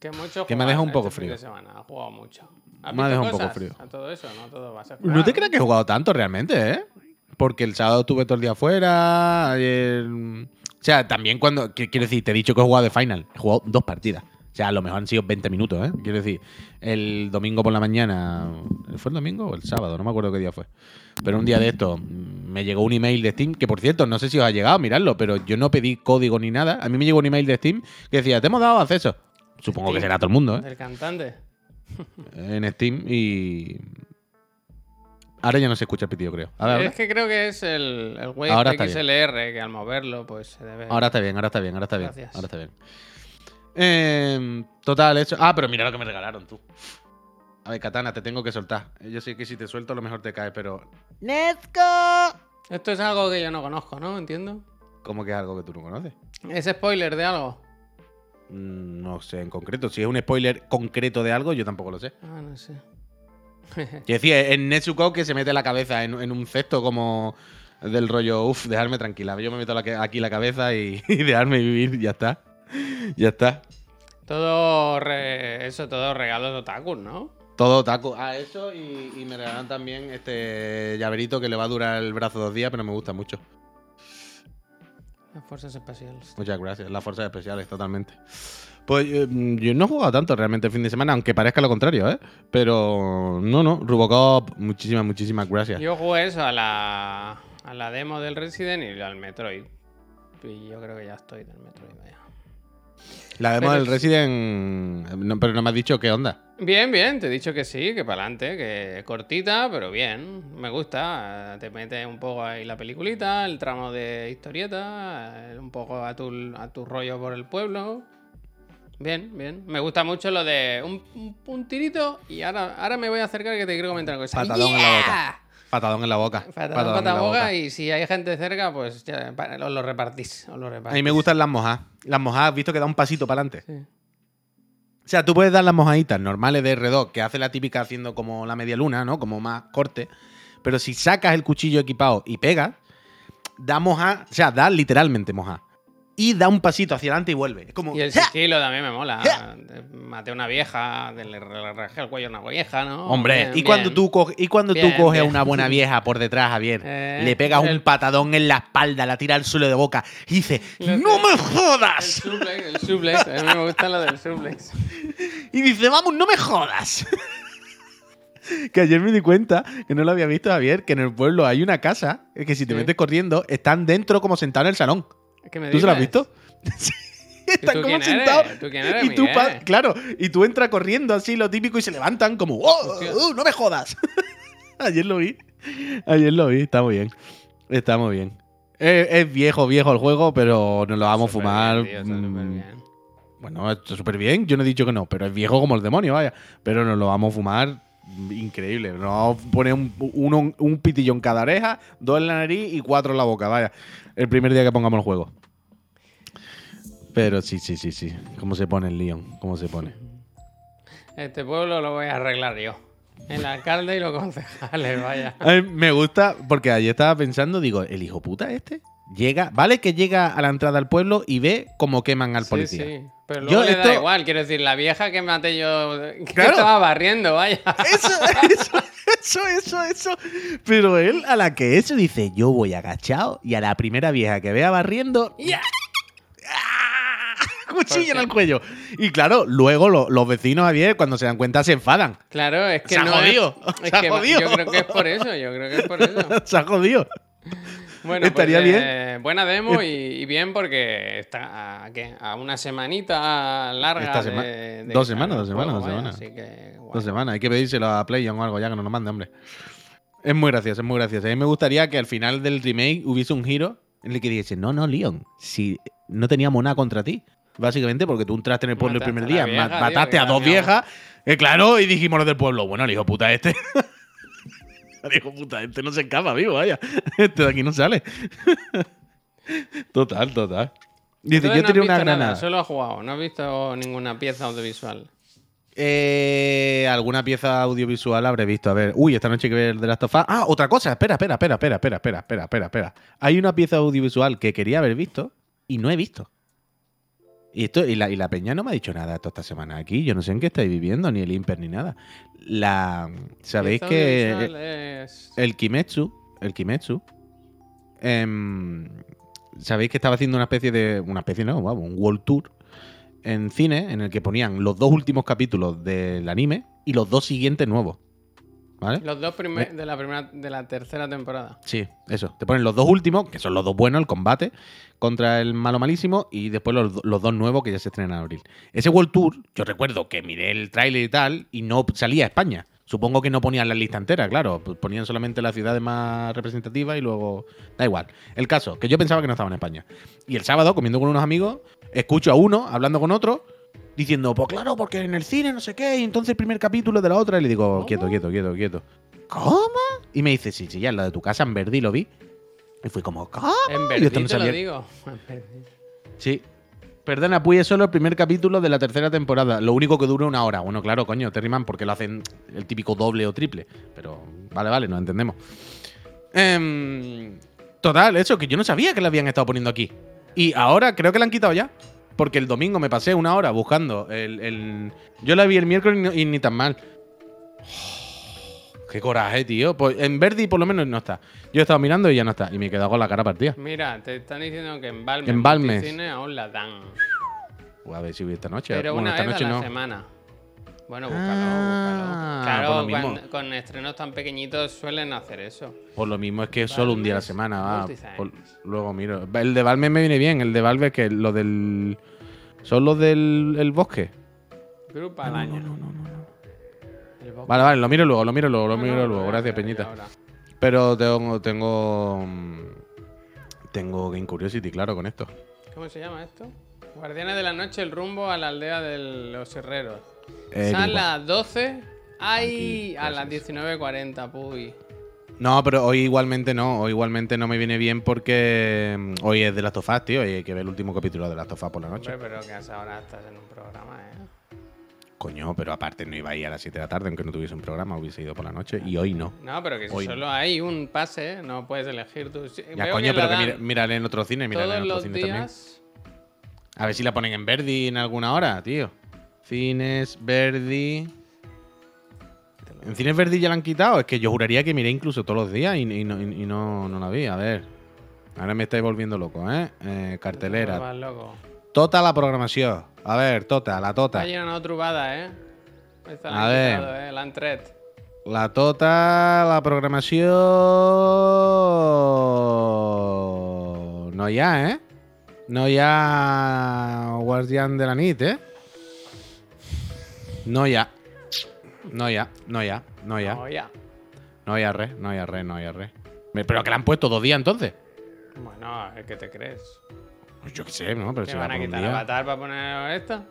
Que mucho Que me deja un este poco fin frío. de semana. Ha jugado mucho. ¿Has Me ha dejado un poco frío. A todo eso, no todo va a ser No jugar, te creas que he jugado tanto realmente, ¿eh? Porque el sábado estuve todo el día afuera. Ayer. O sea, también cuando. qu- Quiero decir, te he dicho que he jugado de final. He jugado dos partidas. O sea, a lo mejor han sido 20 minutos, ¿eh? Quiero decir, el domingo por la mañana. ¿Fue el domingo o el sábado? No me acuerdo qué día fue. Pero un día de esto mm, me llegó un email de Steam, que por cierto, no sé si os ha llegado, miradlo, pero yo no pedí código ni nada. A mí me llegó un email de Steam que decía, te hemos dado acceso. Supongo que será todo el mundo, ¿eh? Del cantante. En Steam y. Ahora ya no se escucha el pitido, creo. A ver. Es que creo que es el, el Wave Ahora está bien. XLR, que al moverlo, pues se debe. Ahora está bien, ahora está bien, ahora está bien. Gracias. Ahora está bien. Eh, total, eso. Ah, pero mira lo que me regalaron tú. A ver, Katana, te tengo que soltar. Yo sé que si te suelto, a lo mejor te cae, pero. ¡Nesco! Esto es algo que yo no conozco, ¿no? Entiendo. ¿Cómo que es algo que tú no conoces? ¿Es spoiler de algo? Mm, No sé en concreto. Si es un spoiler concreto de algo, yo tampoco lo sé. Ah, no sé. Quiero decir, en Netsuko que se mete la cabeza en, en un cesto como del rollo, uff, dejarme tranquila. Yo me meto aquí la cabeza y, y dejarme vivir, ya está. Ya está. Todo re- eso, todo regalos de otaku, ¿no? Todo taco. Ah, eso y, y me regalan también este llaverito que le va a durar el brazo dos días, pero me gusta mucho. Las fuerzas espaciales. Muchas gracias. Las fuerzas especiales, totalmente. Pues eh, yo no he jugado tanto realmente el fin de semana, aunque parezca lo contrario, ¿eh? Pero no, no. Robocop, muchísimas, muchísimas gracias. Yo jugué eso a la, a la demo del Resident y al Metroid. Y yo creo que ya estoy del Metroid, vaya. La demo Pero del es- Resident, no, pero no me has dicho qué onda. Bien, bien, te he dicho que sí, que para adelante, que cortita, pero bien, me gusta. Te mete un poco ahí la peliculita, el tramo de historieta, un poco a tu, a tu rollo por el pueblo. Bien, bien. Me gusta mucho lo de un, un- un tirito y ahora, ahora me voy a acercar que te quiero comentar una cosa. Patadón en la boca. Patadón en la boca. Patadón, patadón en la boca. y si hay gente cerca, pues ya, os lo repartís. Os lo A repartís. mí me gustan las mojadas. Las mojadas, ¿has visto que da un pasito para adelante? Sí. O sea, tú puedes dar las mojaditas normales de R2, que hace la típica haciendo como la media luna, ¿no? Como más corte. Pero si sacas el cuchillo equipado y pegas, da moja, o sea, da literalmente moja. Y da un pasito hacia adelante y vuelve. Como. Y el ¡Ja! sigilo también me mola. ¡Ja! Maté a una vieja, le rajé el cuello a una vieja, ¿no? Hombre, Bien, y bien. cuando tú coges, y cuando Bien, tú coges a una buena vieja por detrás, Javier, Eh, le pegas el- un patadón en la espalda, la tira al suelo de boca y dice, Lo ¡No me El jodas! suplex, el suplex. A mí me gusta lo del suplex. Y dice, vamos, no me jodas. que ayer me di cuenta, que no lo había visto Javier, que en el pueblo hay una casa que si te Sí. metes corriendo, están dentro como sentados en el salón. ¿Qué me ¿Tú se lo has visto? Sí, Están como sentados. ¿Tú quién eres, y tú, claro, y tú entras corriendo así, lo típico, y se levantan como, ¡Oh, uh, no me jodas! ayer lo vi. Ayer lo vi, está muy bien. Está muy bien. Es, es viejo, viejo el juego, pero nos lo vamos a fumar. bien, tío, mm, bueno, está súper bien, yo no he dicho que no, pero es viejo como el demonio, vaya. Pero nos lo vamos a fumar increíble. A poner un, uno- un pitillo en cada oreja, dos en la nariz y cuatro en la boca, vaya. El primer día que pongamos el juego. Pero sí, sí, sí, sí. ¿Cómo se pone el Leon? ¿Cómo se pone? Este pueblo lo voy a arreglar yo. El alcalde y los concejales, vaya. A mí me gusta porque ayer estaba pensando, digo, el hijo puta este llega, vale que llega a la entrada al pueblo y ve cómo queman al Sí, policía. sí. Pero Yo luego le da esto- igual, quiero decir, la vieja que maté yo, que Claro. estaba barriendo, vaya. Eso, eso, eso, eso, eso. Pero él, a la que eso dice, yo voy agachado y a la primera vieja que vea barriendo. ¡Ah! Cuchillo en el cuello. Y claro, luego lo- los vecinos, Javier, cuando se dan cuenta, se enfadan. Claro, es que Se ha no jodido, es, se ha es jodido. yo creo que es por eso, yo creo que es por eso. se ha jodido. Bueno, Estaría pues, bien. eh, buena demo y, y bien porque está a, ¿qué? a una semanita larga. Esta de- sema- de dos semanas, dos semanas, dos semanas. Así que. Dos semanas. Hay que pedírselo a PlayOn o algo ya que nos lo mande, hombre. Es muy gracioso, es muy gracioso. A mí me gustaría que al final del remake hubiese un giro En el que dijese, no, no, Leon, si no teníamos nada contra ti. Básicamente porque tú entraste en el pueblo el primer día, vieja, tío, mataste a dos viejas, eh, claro, y dijimos los del pueblo, bueno, el hijo puta este. puta este no se escapa vivo, vaya. Este de aquí no sale. total, total. Dice, Entonces yo no tenía una visto nada, granada. Solo has jugado, no has visto ninguna pieza audiovisual. Eh, alguna pieza audiovisual habré visto. A ver, uy, esta noche hay que ver The Last of Us. Ah, otra cosa. Espera, espera, espera, espera, espera, espera, espera, espera, espera. Hay una pieza audiovisual que quería haber visto y no he visto. Y esto y la, y la peña no me ha dicho nada toda esta semana aquí. Yo no sé en qué estáis viviendo, ni el Imper ni nada. La sabéis que es- el Kimetsu, el Kimetsu, em, sabéis que estaba haciendo una especie de, una especie no, vamos, un world tour en cine en el que ponían los dos últimos capítulos del anime y los dos siguientes nuevos, ¿vale? Los dos primer- de la primera, de la tercera temporada. Sí, eso. Te ponen los dos últimos, que son los dos buenos, el combate contra el malo malísimo, y después los, los dos nuevos que ya se estrenan en abril. Ese World Tour, yo recuerdo que miré el tráiler y tal, y no salía a España. Supongo que no ponían la lista entera, claro. Ponían solamente las ciudades más representativas y luego. Da igual. El caso, que yo pensaba que no estaba en España. Y el sábado, comiendo con unos amigos, escucho a uno hablando con otro, diciendo, pues claro, porque en el cine no sé qué, y entonces el primer capítulo de la otra, y le digo, quieto, quieto, quieto, quieto. ¿Cómo? Y me dice, sí, sí, ya en la de tu casa en Verdi lo vi. Y fui como, ¿cómo? En no te lo digo. Sí. Perdona, pues es solo el primer capítulo de la tercera temporada. Lo único que dura una hora. Bueno, claro, coño, Terryman, porque lo hacen el típico doble o triple. Pero vale, vale, nos entendemos. Em, total, eso, que yo no sabía que la habían estado poniendo aquí. Y ahora creo que la han quitado ya. Porque el domingo me pasé una hora buscando el. el- Yo la vi el miércoles y, no- y ni tan mal. Qué coraje, tío. Pues en Verdi por lo menos no está. Yo he estado mirando y ya no está. Y me he quedado con la cara partida. Mira, te están diciendo que en Balmes, En Balmes. Aún la dan. Pues a ver si voy esta noche. Pero bueno, una esta vez noche a la no. semana. Bueno, búscalo, Ah, búscalo. Claro, cuando- con estrenos tan pequeñitos suelen hacer eso. Por lo mismo es que es solo un día a la Valves semana. va. Por- luego miro. El de Valme me viene bien. El de Valve es que lo del. Son los del el bosque. Grupo al año. El Boca- Vale, vale, lo miro luego, lo miro luego, lo No, miro no, luego. no, Gracias, no, no, Peñita. Pero tengo. Tengo. Tengo Game Curiosity, claro, con esto. ¿Cómo se llama esto? Guardianes de la Noche, el rumbo a la aldea de los herreros. Eh, Son las 12. ¡Ay! Aquí, A las gracias. 19.40, puy. No, pero hoy igualmente no. Hoy igualmente no me viene bien porque mm, hoy es de Last of Us, tío. Y hay que ver el último capítulo de Last of Us por la noche. Hombre, pero que a esa hora estás en un programa, ¿eh? Coño, pero aparte no iba a ir a las 7 de la tarde, aunque no tuviese un programa, hubiese ido por la noche. Y hoy no. No, pero que si Hoy no. solo hay un pase, no puedes elegir tú. Sí, Ya, coño, que pero que mírale en otro cine, mírale en otro cine también. A ver si la ponen en Verdi en alguna hora, tío. Cines, Verdi. En Cines Verdi ya la han quitado. Es que yo juraría que miré incluso todos los días y, y no, y no- no la vi. A ver. Ahora me estáis volviendo loco, ¿eh? Eh, cartelera. Loco. Tota la programación. A ver, tota, la tota. Está llena una trubada, ¿eh? Esta la A ver. quitado, ¿eh? La han tret. La tota, la programación. No ya, ¿eh? No ya Guardián de la Nit, ¿eh? No ya. No ya, no ya, no ya. No, ya. No ya re, no ya re, no ya re. Pero que la han puesto dos días entonces. Bueno, ¿qué te crees? Pues yo qué sé, ¿no? Pero ¿Que si la van a quitar día. Avatar para poner esta?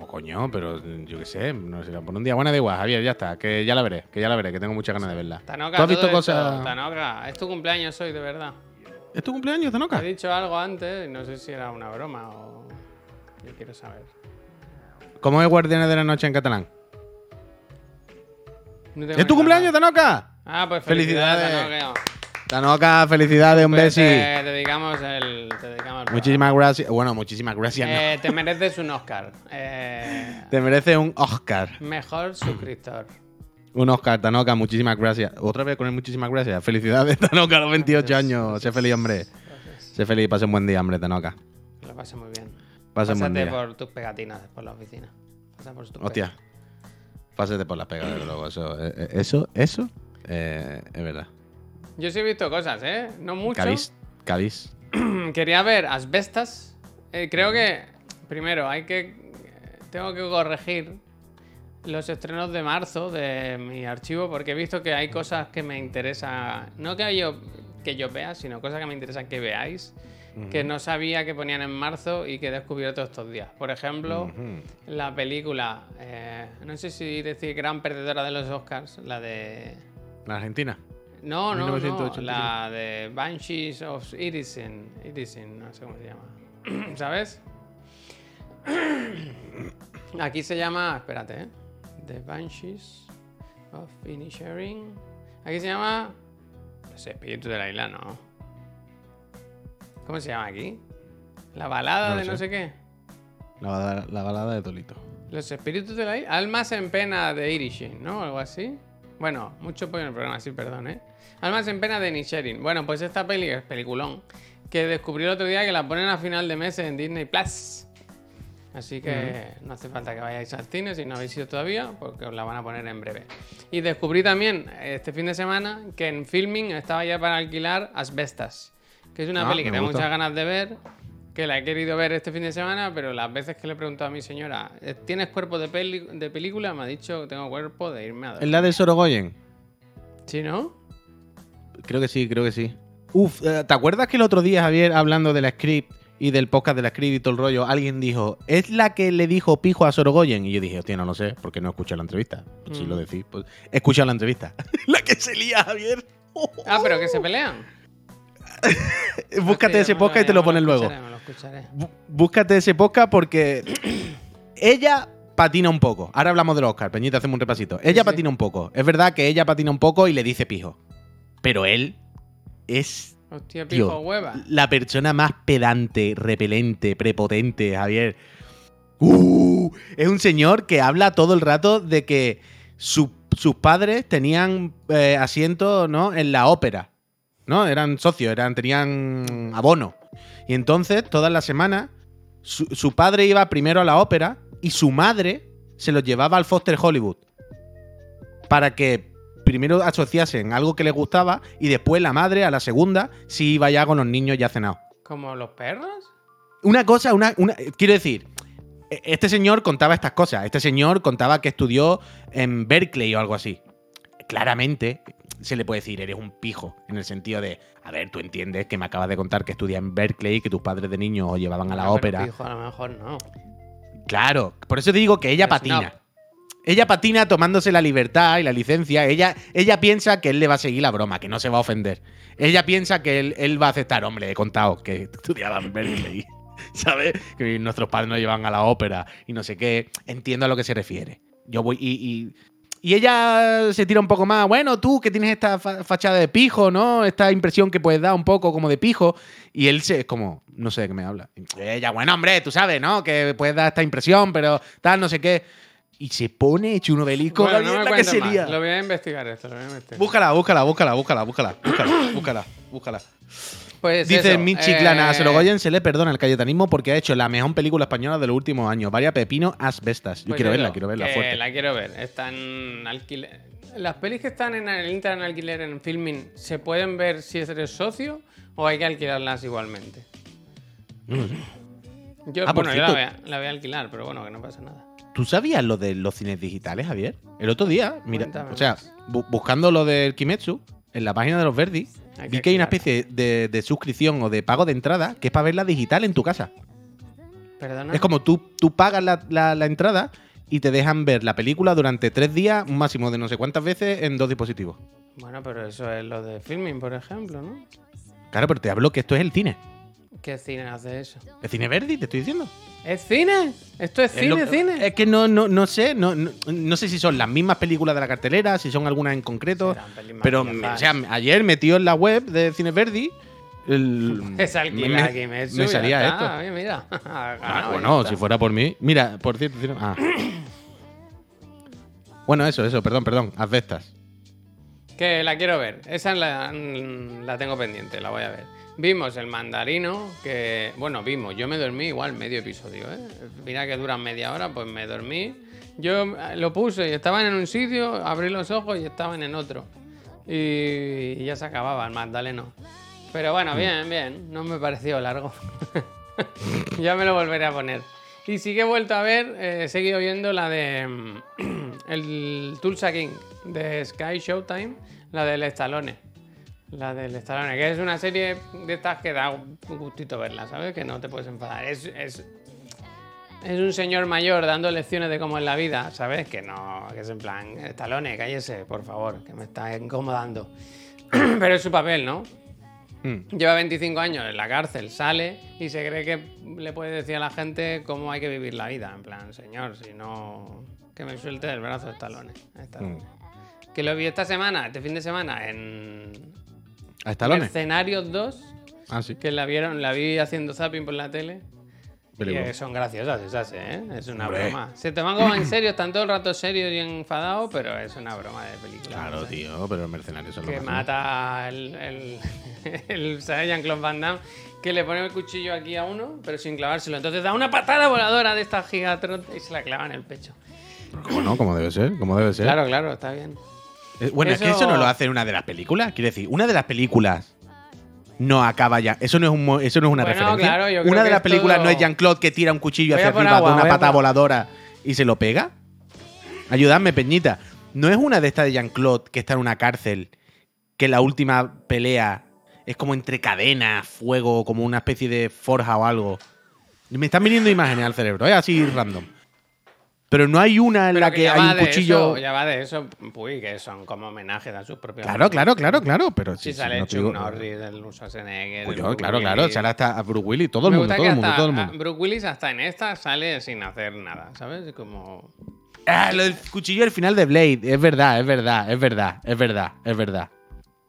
Oh, coño, pero yo qué sé, no sé, por un día. Bueno, da igual, Javier, ya está, que ya la veré, que ya la veré, que tengo muchas ganas de verla. Tanoka, ¿Tú has visto cosas? Tanoka, es tu cumpleaños hoy, de verdad. ¿Es tu cumpleaños, Tanoka? He dicho algo antes no sé si era una broma o. Yo quiero saber. ¿Cómo es Guardianes de la Noche en catalán? No ¿Es tu cumpleaños, idea. Tanoka? Ah, pues Felicidades. felicidades. Tanoka, felicidades, un Pues besi. te dedicamos el. Te dedicamos el Muchísimas gracias. Bueno, muchísimas gracias. no. Eh, te mereces un Oscar. Eh, Te merece un Oscar. mejor suscriptor. Un Oscar, Tanoka, muchísimas gracias. Otra vez con el muchísimas gracias. Felicidades, Tanoka, a los 28 años. Sé feliz, hombre. Sé feliz y pase un buen día, hombre, Tanoka. Que Lo pasé muy bien. Un buen Pásate día. por tus pegatinas por la oficina. Pasa por tus Hostia. Pásate por las desde luego. Eso, eh, eh, eso, eso eh, es verdad. Yo sí he visto cosas, ¿eh? No mucho. Cabis, cabis. Quería ver Asbestas. Eh, creo que, primero, hay que. Tengo que corregir los estrenos de marzo de mi archivo porque he visto que hay cosas que me interesa. No que yo que yo vea, sino cosas que me interesan que veáis, que no sabía que ponían en marzo y que he descubierto estos días. Por ejemplo, la película, eh, no sé si decir gran perdedora de los Oscars, la de... La Argentina. No, no, no, 1985. la de Banshees of Irishin, Irishin, no sé cómo se llama. ¿Sabes? Aquí se llama, espérate, ¿eh? The Banshees of Inisherin. Aquí se llama, no sé, Espíritu de la Isla, ¿no? ¿Cómo se llama aquí? La balada No de no sé. qué. La, balada- la balada de Tolito. Los espíritus de la. Almas en pena de Irishin, ¿no? Algo así. Bueno, mucho pollo en el programa, sí, perdón, ¿eh? Almas en pena de Nisherin. Bueno, pues esta peli es peliculón. Que descubrí el otro día que la ponen a final de mes en Disney Plus. Así que no hace falta que vayáis al cine si no habéis ido todavía, porque os la van a poner en breve. Y descubrí también este fin de semana que en filming estaba ya para alquilar Asbestas, que es una Ah, peli que tengo gusta. muchas ganas de ver, que la he querido ver este fin de semana, pero las veces que le he preguntado a mi señora, ¿tienes cuerpo de, peli- de película? Me ha dicho que tengo cuerpo de irme a ¿Es dormir. la de Sorogoyen? ¿Sí, no? Creo que sí, creo que sí. Uf, eh, ¿te acuerdas que el otro día, Javier, hablando de la script y del podcast de la script y todo el rollo, alguien dijo, ¿es la que le dijo pijo a Sorogoyen? Y yo dije, hostia, no lo sé, porque no escuché la entrevista. Pues Si Mm. lo decís, pues he escuchado la entrevista. la que se lía, Javier. Ah, pero que se pelean. Búscate ese podcast y te lo pones luego. Búscate ese podcast porque ella patina un poco. Ahora hablamos de los Oscar, Peñita, hacemos un repasito. Ella sí. patina un poco. Es verdad que ella patina un poco y le dice pijo. Pero él es Hostia, Tío. pijo hueva. la persona más pedante, repelente, prepotente, Javier. Uh, es un señor que habla todo el rato de que su- sus padres tenían eh, asiento ¿no? en la ópera. ¿No? Eran socios, eran, tenían abono. Y entonces, todas las semanas, su, su padre iba primero a la ópera y su madre se los llevaba al Foster Hollywood. Para que primero asociasen algo que les gustaba y después la madre a la segunda si iba ya con los niños ya cenados. ¿Como los perros? Una cosa, una, una- quiero decir, e- este señor contaba estas cosas. Este señor contaba que estudió en Berkeley o algo así. Claramente se le puede decir, eres un pijo, en el sentido de, a ver, tú entiendes que me acabas de contar que estudias en Berkeley, que tus padres de niños os llevaban a la ópera. pijo, a lo mejor no. Claro, por eso te digo que ella patina. no. Ella patina tomándose la libertad y la licencia. Ella, ella piensa que él le va a seguir la broma, que no se va a ofender. Ella piensa que él, él va a aceptar, hombre, he contado que estudiaba en Berkeley. ¿Sabes? Que nuestros padres nos llevan a la ópera y no sé qué. Entiendo a lo que se refiere. Yo voy y. y y ella se tira un poco más, bueno, tú que tienes esta fa- fachada de pijo, ¿no? Esta impresión que puedes dar un poco como de pijo. Y él se es como, no sé de qué me habla. Y ella, bueno, hombre, tú sabes, ¿no? Que puedes dar esta impresión, pero tal, no sé qué. Y se pone hecho un obelisco, Bueno, no me la que. Lo voy a investigar esto, lo voy a investigar. Búscala, búscala, búscala, búscala, búscala, búscala, búscala, búscala. Pues Dice eso, Michi eh, Clana, a Sorogoyen se le perdona el cayetanismo porque ha hecho la mejor película española de los últimos años. Varia Pepino, Asbestas. Yo pues quiero verla, quiero verla fuerte. La quiero ver. Están alquiler. Las pelis que están en el internet en alquiler en filming, ¿se pueden ver si eres socio o hay que alquilarlas igualmente? Yo, Ah, bueno, yo la voy, a, la voy a alquilar, pero bueno, que no pasa nada. ¿Tú sabías lo de los cines digitales, Javier? El otro día, mira, Cuéntame o sea, bu- buscando lo del Kimetsu, en la página de los Verdi, Hay vi que que hay una especie de, de suscripción o de pago de entrada que es para verla digital en tu casa. Perdona. Es como tú, tú pagas la, la- la entrada y te dejan ver la película durante tres días, un máximo de no sé cuántas veces, en dos dispositivos. Bueno, pero eso es lo de filming, por ejemplo, ¿no? Claro, pero te hablo que esto es el cine. ¿Qué cine hace eso? ¿El cine Verdi? Te estoy diciendo. ¿Es cine? ¿Esto es Es cine, cine? Es que no, no, no sé, no, no, no sé si son las mismas películas de la cartelera, si son algunas en concreto. Pero, o sea, ayer metió en la web de Cine Verdi. El, Es alquilar me- aquí, me, me salía esto. Mira. Ah, Ah, bueno, si fuera por mí. Mira, por cierto. ah. bueno, eso, eso, perdón, perdón. Asbestas. Que la quiero ver. Esa la, la tengo pendiente, la voy a ver. Vimos el mandarino, que. Bueno, vimos. Yo me dormí igual medio episodio, ¿eh? Mira que duran media hora, pues me dormí. Yo eh, lo puse y estaban en un sitio, abrí los ojos y estaban en otro. Y, ya se acababa el Magdaleno. Pero bueno, bien, bien. No me pareció largo. ya me lo volveré a poner. Y sí que he vuelto a ver, eh, he seguido viendo la de mm, el Tulsa King de Sky Showtime, la del Stallone. La del Stallone, que es una serie de estas que da un gustito verla, ¿sabes? Que no te puedes enfadar. Es, es, es un señor mayor dando lecciones de cómo es la vida, ¿sabes? Que no, que es en plan, Stallone, cállese, por favor, que me está incomodando. Pero es su papel, ¿no? Mm. Lleva 25 años en la cárcel, sale y se cree que le puede decir a la gente cómo hay que vivir la vida. En plan, señor, si no, que me suelte del brazo de Stallone. Stallone. Que lo vi esta semana, este fin de semana, en ¿A Stallone? Mercenarios 2, Ah, sí. que la vieron, la vi haciendo zapping por la tele. Y son graciosas esas, ¿eh? Es una Hombre. broma. Se toman como en serio, están todo el rato serios y enfadados, pero es una broma de película. Claro, no sé. tío, pero los mercenarios son los Que mata el, el, el. Jean-Claude Van Damme, que le pone el cuchillo aquí a uno, pero sin clavárselo. Entonces da una patada voladora de esta gigatron y se la clava en el pecho. ¿Cómo no? Como debe ser, como debe ser. Claro, claro, está bien. Eh, Bueno, es que Eso- no lo hace una de las películas. Quiero decir, una de las películas no acaba ya. Eso no es, un, eso no es una Bueno, referencia. claro, yo creo una de las películas todo- no es Jean-Claude que tira un cuchillo Voy hacia arriba agua, de una voy a patada por- voladora y se lo pega. Ayudadme, Peñita. ¿No es una de estas de Jean-Claude que está en una cárcel que la última pelea es como entre cadenas, fuego, como una especie de forja o algo? Me están viniendo imágenes al cerebro, es así random. Pero no hay una en Pero la que hay un cuchillo. eso, ya va de eso, uy, que son como homenajes a sus propios. Claro, claro, claro, claro. Pero Si sí, sale no Chuck digo- Norris, el Schwarzenegger. Pues yo, claro, claro. Sale hasta a Bruce Willis, todo el mundo, todo el mundo, todo el mundo. Bruce Willis hasta en esta sale sin hacer nada, ¿sabes? Como. Ah, lo del cuchillo al final de Blade. Es verdad, es verdad, es verdad, es verdad, es verdad.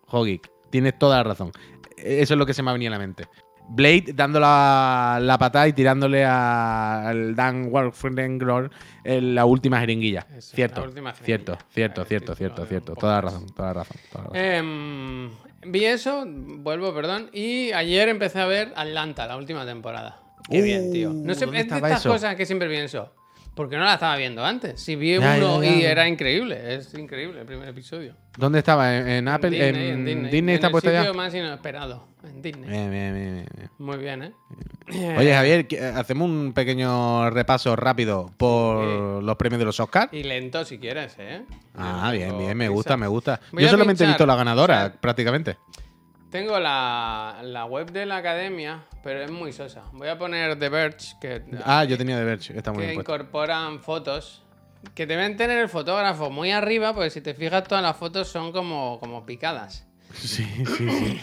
Hogik, tienes toda la razón. Eso es lo que se me ha venido a la mente. Blade dando la, la patada y tirándole a- al Dan Warfrenglor en la última jeringuilla. Eso, cierto, la última cierto, jeringuilla. cierto, cierto, cierto, cierto. Toda la razón, toda la razón. Toda la razón. Em, vi eso, vuelvo, perdón, y ayer empecé a ver Atlanta, la última temporada. Qué Uh, bien, tío. No sé, ¿dónde es de estas eso? cosas que siempre pienso. ¿Por qué no la estaba viendo antes? Si vi Ya, uno ya, ya. y era increíble, es increíble el primer episodio. ¿Dónde estaba? ¿En, en Apple? Disney, en, en Disney, está en puesto el ya? sitio más inesperado, en Disney. Bien, bien, bien, bien. Muy bien, ¿eh? Oye, Javier, ¿qué- hacemos un pequeño repaso rápido por los premios de los Oscars. Y lento si quieres, ¿eh? Ah, bien, bien, me gusta, me gusta. Voy Yo solamente he visto la ganadora, o sea, prácticamente. Tengo la, la web de la academia, pero es muy sosa. Voy a poner The Verge, que, Ah, yo tenía de Verge, está muy que bien puesto. incorporan fotos. Que deben tener el fotógrafo muy arriba, porque si te fijas, todas las fotos son como, como picadas. Sí, sí, sí.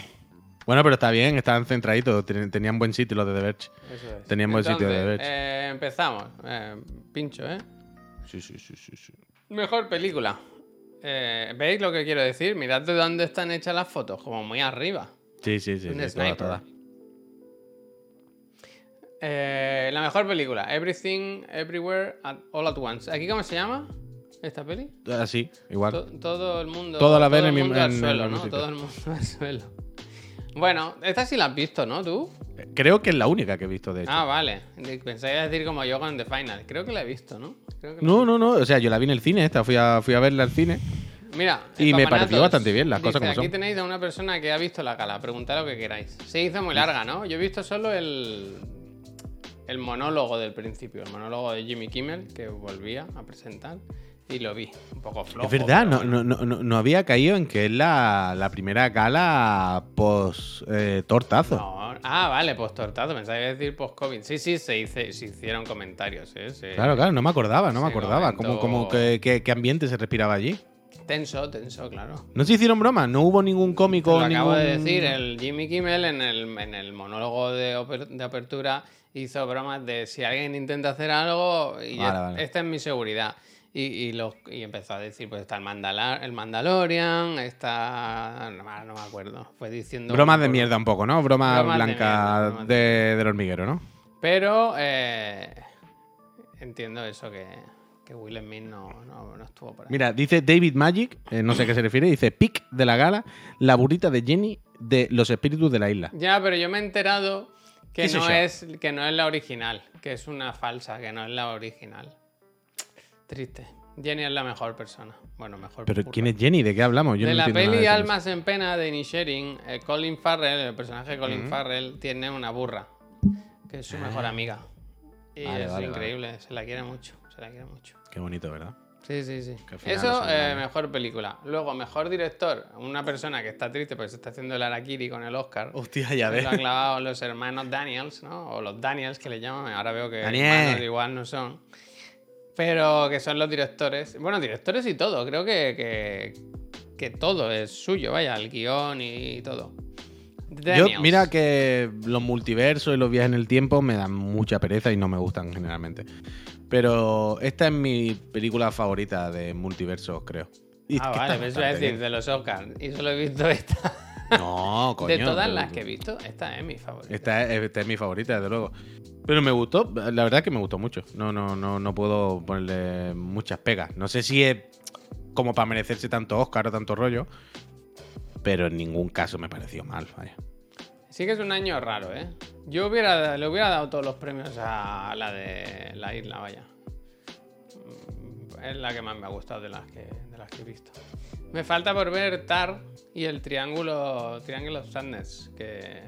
Bueno, pero está bien, estaban centraditos, ten- tenían buen sitio los de The Verge. Eso es. Tenían buen sitio de Entonces, Verge. eh, empezamos. Eh, pincho, ¿eh? Sí, sí, sí, sí, sí. Mejor película. Eh, ¿Veis lo que quiero decir? Mirad de dónde están hechas las fotos, como muy arriba. Sí, sí, sí, Un sí, toda, sniper. toda. Eh, la mejor película, Everything, Everywhere, at- All at Once. ¿Aquí cómo se llama esta peli? Así, igual. To- todo el mundo. Todo la todo en el mi- mundo al en- suelo, el ¿no? Todo el mundo al suelo. Bueno, esta sí la has visto, ¿no? ¿Tú? Creo que es la única que he visto, de hecho. Ah, vale. Pensé que decir como yo con The Final. Creo que la he visto, ¿no? Creo que la- No, no, no. O sea, yo la vi en el cine esta, fui a, fui a verla al cine. Mira, Y me pareció bastante bien, las cosas como Aquí son. tenéis a una persona que ha visto la gala. Preguntad lo que queráis. Se hizo muy larga, ¿no? Yo he visto solo el, el monólogo del principio, el monólogo de Jimmy Kimmel, que volvía a presentar. Y lo vi, un poco flojo. es verdad, no, no, no, no, no había caído en que es la, la primera gala post eh, Ah, vale, post tortado. Pensaba que iba a decir post COVID. Sí, sí, se, hice- se hicieron comentarios, ¿eh? Se- Claro, claro, no me acordaba, no me acordaba. comentó- que, que- qué ambiente se respiraba allí. Tenso, tenso, claro. No se hicieron bromas, no hubo ningún Te cómico. lo acabo ningún... de decir, el Jimmy Kimmel en el, en el monólogo de, de apertura hizo bromas de si alguien intenta hacer algo, y Vale, ya- vale. esta es mi seguridad. Y, y, los- y empezó a decir, pues está el, Mandala- el Mandalorian, está... No, me- no me acuerdo. Fue diciendo... Bromas de mierda un poco, ¿no? Bromas Bromas de blancas mierda, bromas de de- del hormiguero, ¿no? Pero eh, entiendo eso que, que Will Smith no, no, no estuvo por ahí. Mira, dice David Magic, eh, no sé a qué se refiere, dice pic de la gala, la burrita de Jenny de los espíritus de la isla. Ya, pero yo me he enterado ¿Qué que no, es, que no es la original, que es una falsa, que no es la original. Triste. Jenny es la mejor persona. Bueno, mejor. Pero. ¿quién es Jenny? ¿De qué hablamos? Yo de no la peli de eso. Almas en Pena de Inisherin, eh, Colin Farrell, el personaje de Colin Farrell, tiene una burra, que es su mejor amiga. Y Ah. Vale, es vale, increíble, se la quiere mucho, se la quiere mucho. Qué bonito, ¿verdad? Sí, sí, sí. Eso, eh, mejor película. Luego, mejor director. Una persona que está triste porque se está haciendo el Arakiri con el Oscar. Hostia, ya Lo ves. han clavado los hermanos Daniels, ¿no? O los Daniels que le llaman. Ahora veo que Daniel. hermanos igual no son. Pero que son los directores. Bueno, directores y todo. Creo que, que, que todo es suyo, vaya, el guion y todo. Yo, mira que los multiversos y los viajes en el tiempo me dan mucha pereza y no me gustan generalmente. Pero esta es mi película favorita de multiversos, creo. Y Ah, vale, me iba a decir bien. de los Oscars. Y solo he visto esta. No, coño. de todas las que he visto, esta es mi favorita. Esta es, esta es mi favorita, desde luego. Pero me gustó, la verdad es que me gustó mucho. No, no, no, no puedo ponerle muchas pegas. No sé si es como para merecerse tanto Oscar o tanto rollo, pero en ningún caso me pareció mal, vaya. Sí que es un año raro, ¿eh? Yo hubiera, le hubiera dado todos los premios a la de la isla, vaya. Es la que más me ha gustado de las que, de las que he visto. Me falta por ver Tar y el Triángulo, Triangle of Sadness, que,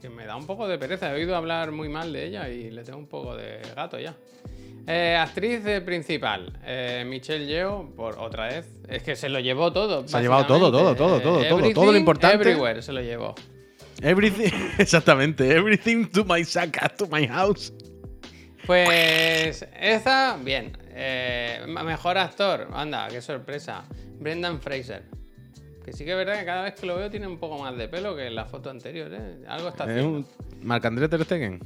que me da un poco de pereza. He oído hablar muy mal de ella y le tengo un poco de gato ya. Eh, actriz eh, principal, eh, Michelle Yeoh, por otra vez. Es que se lo llevó todo. Se ha llevado todo, todo, todo, todo, todo, todo lo importante. Everywhere se lo llevó. Everything, exactamente, everything to my saca, to my house. Pues esa, bien. Eh, mejor actor, anda, qué sorpresa. Brendan Fraser. Que sí que es verdad que cada vez que lo veo tiene un poco más de pelo que en la foto anterior, ¿eh? Algo está Es haciendo. un Marc-André Ter Stegen.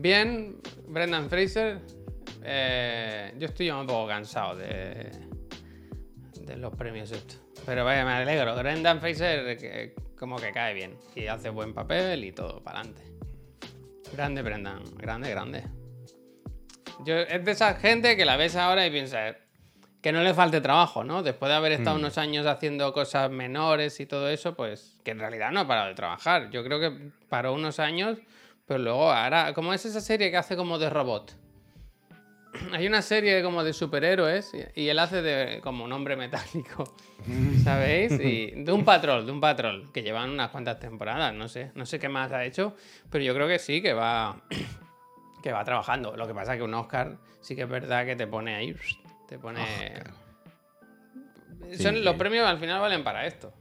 Bien, Brendan Fraser. Eh, yo estoy ya un poco cansado de, de los premios estos. Pero vaya, me alegro. Brendan Fraser que- como que cae bien. Y hace buen papel y todo, para adelante. Grande Brendan, grande, grande. Yo, es de esa gente que la ves ahora y piensas que no le falte trabajo, ¿no? Después de haber estado Mm. unos años haciendo cosas menores y todo eso, pues que en realidad no ha parado de trabajar. Yo creo que paró unos años, pero luego ahora, como es esa serie que hace como de robot. Hay una serie como de superhéroes y él hace de como un hombre metálico, ¿sabéis? Y de un patrol, de un patrol, que llevan unas cuantas temporadas, no sé, no sé qué más ha hecho, pero yo creo que sí, que va, que va trabajando. Lo que pasa es que un Oscar sí que es verdad que te pone ahí, te pone... Son, Sí. Los premios al final valen para esto.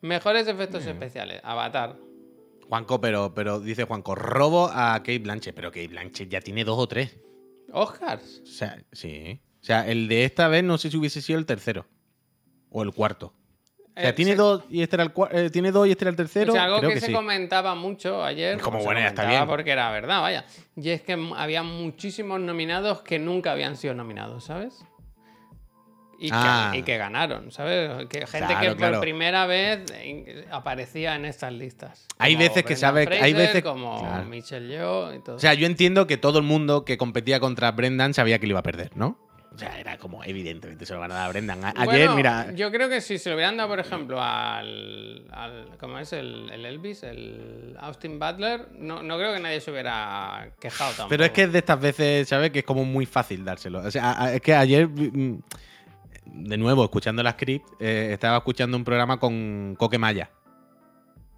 Mejores efectos especiales, Avatar. Juanco, pero, pero dice Juanco, robo a Kate Blanchett, pero Kate Blanchett ya tiene dos o tres. Oscars. O sea, sí. O sea, el de esta vez no sé si hubiese sido el tercero. O el cuarto. O sea, tiene dos y este era el eh, tiene dos y este era el tercero. O sea, algo Creo que, que, se sí. comentaba mucho ayer. Como bueno, ya está bien. Porque era verdad, vaya. Y es que había muchísimos nominados que nunca habían sido nominados, ¿sabes? Y, Ah. que, y que ganaron, ¿sabes? Que gente Claro, que por claro. primera vez eh, aparecía en estas listas. Hay veces que Brendan sabe- hay Fraser, veces- Como claro. Michelle Yeoh y todo. O sea, yo entiendo que todo el mundo que competía contra Brendan sabía que le iba a perder, ¿no? O sea, era como evidentemente se lo van a dar a Brendan. A- Ayer, Bueno, mira. Yo creo que si se lo hubieran dado, por ejemplo, al. al ¿Cómo es? El, el Elvis, el Austin Butler, no, no creo que nadie se hubiera quejado tampoco. Pero es que es de estas veces, ¿sabes? Que es como muy fácil dárselo. O sea, a- es que ayer, mm, de nuevo, escuchando la script, eh, estaba escuchando un programa con Coque Maya.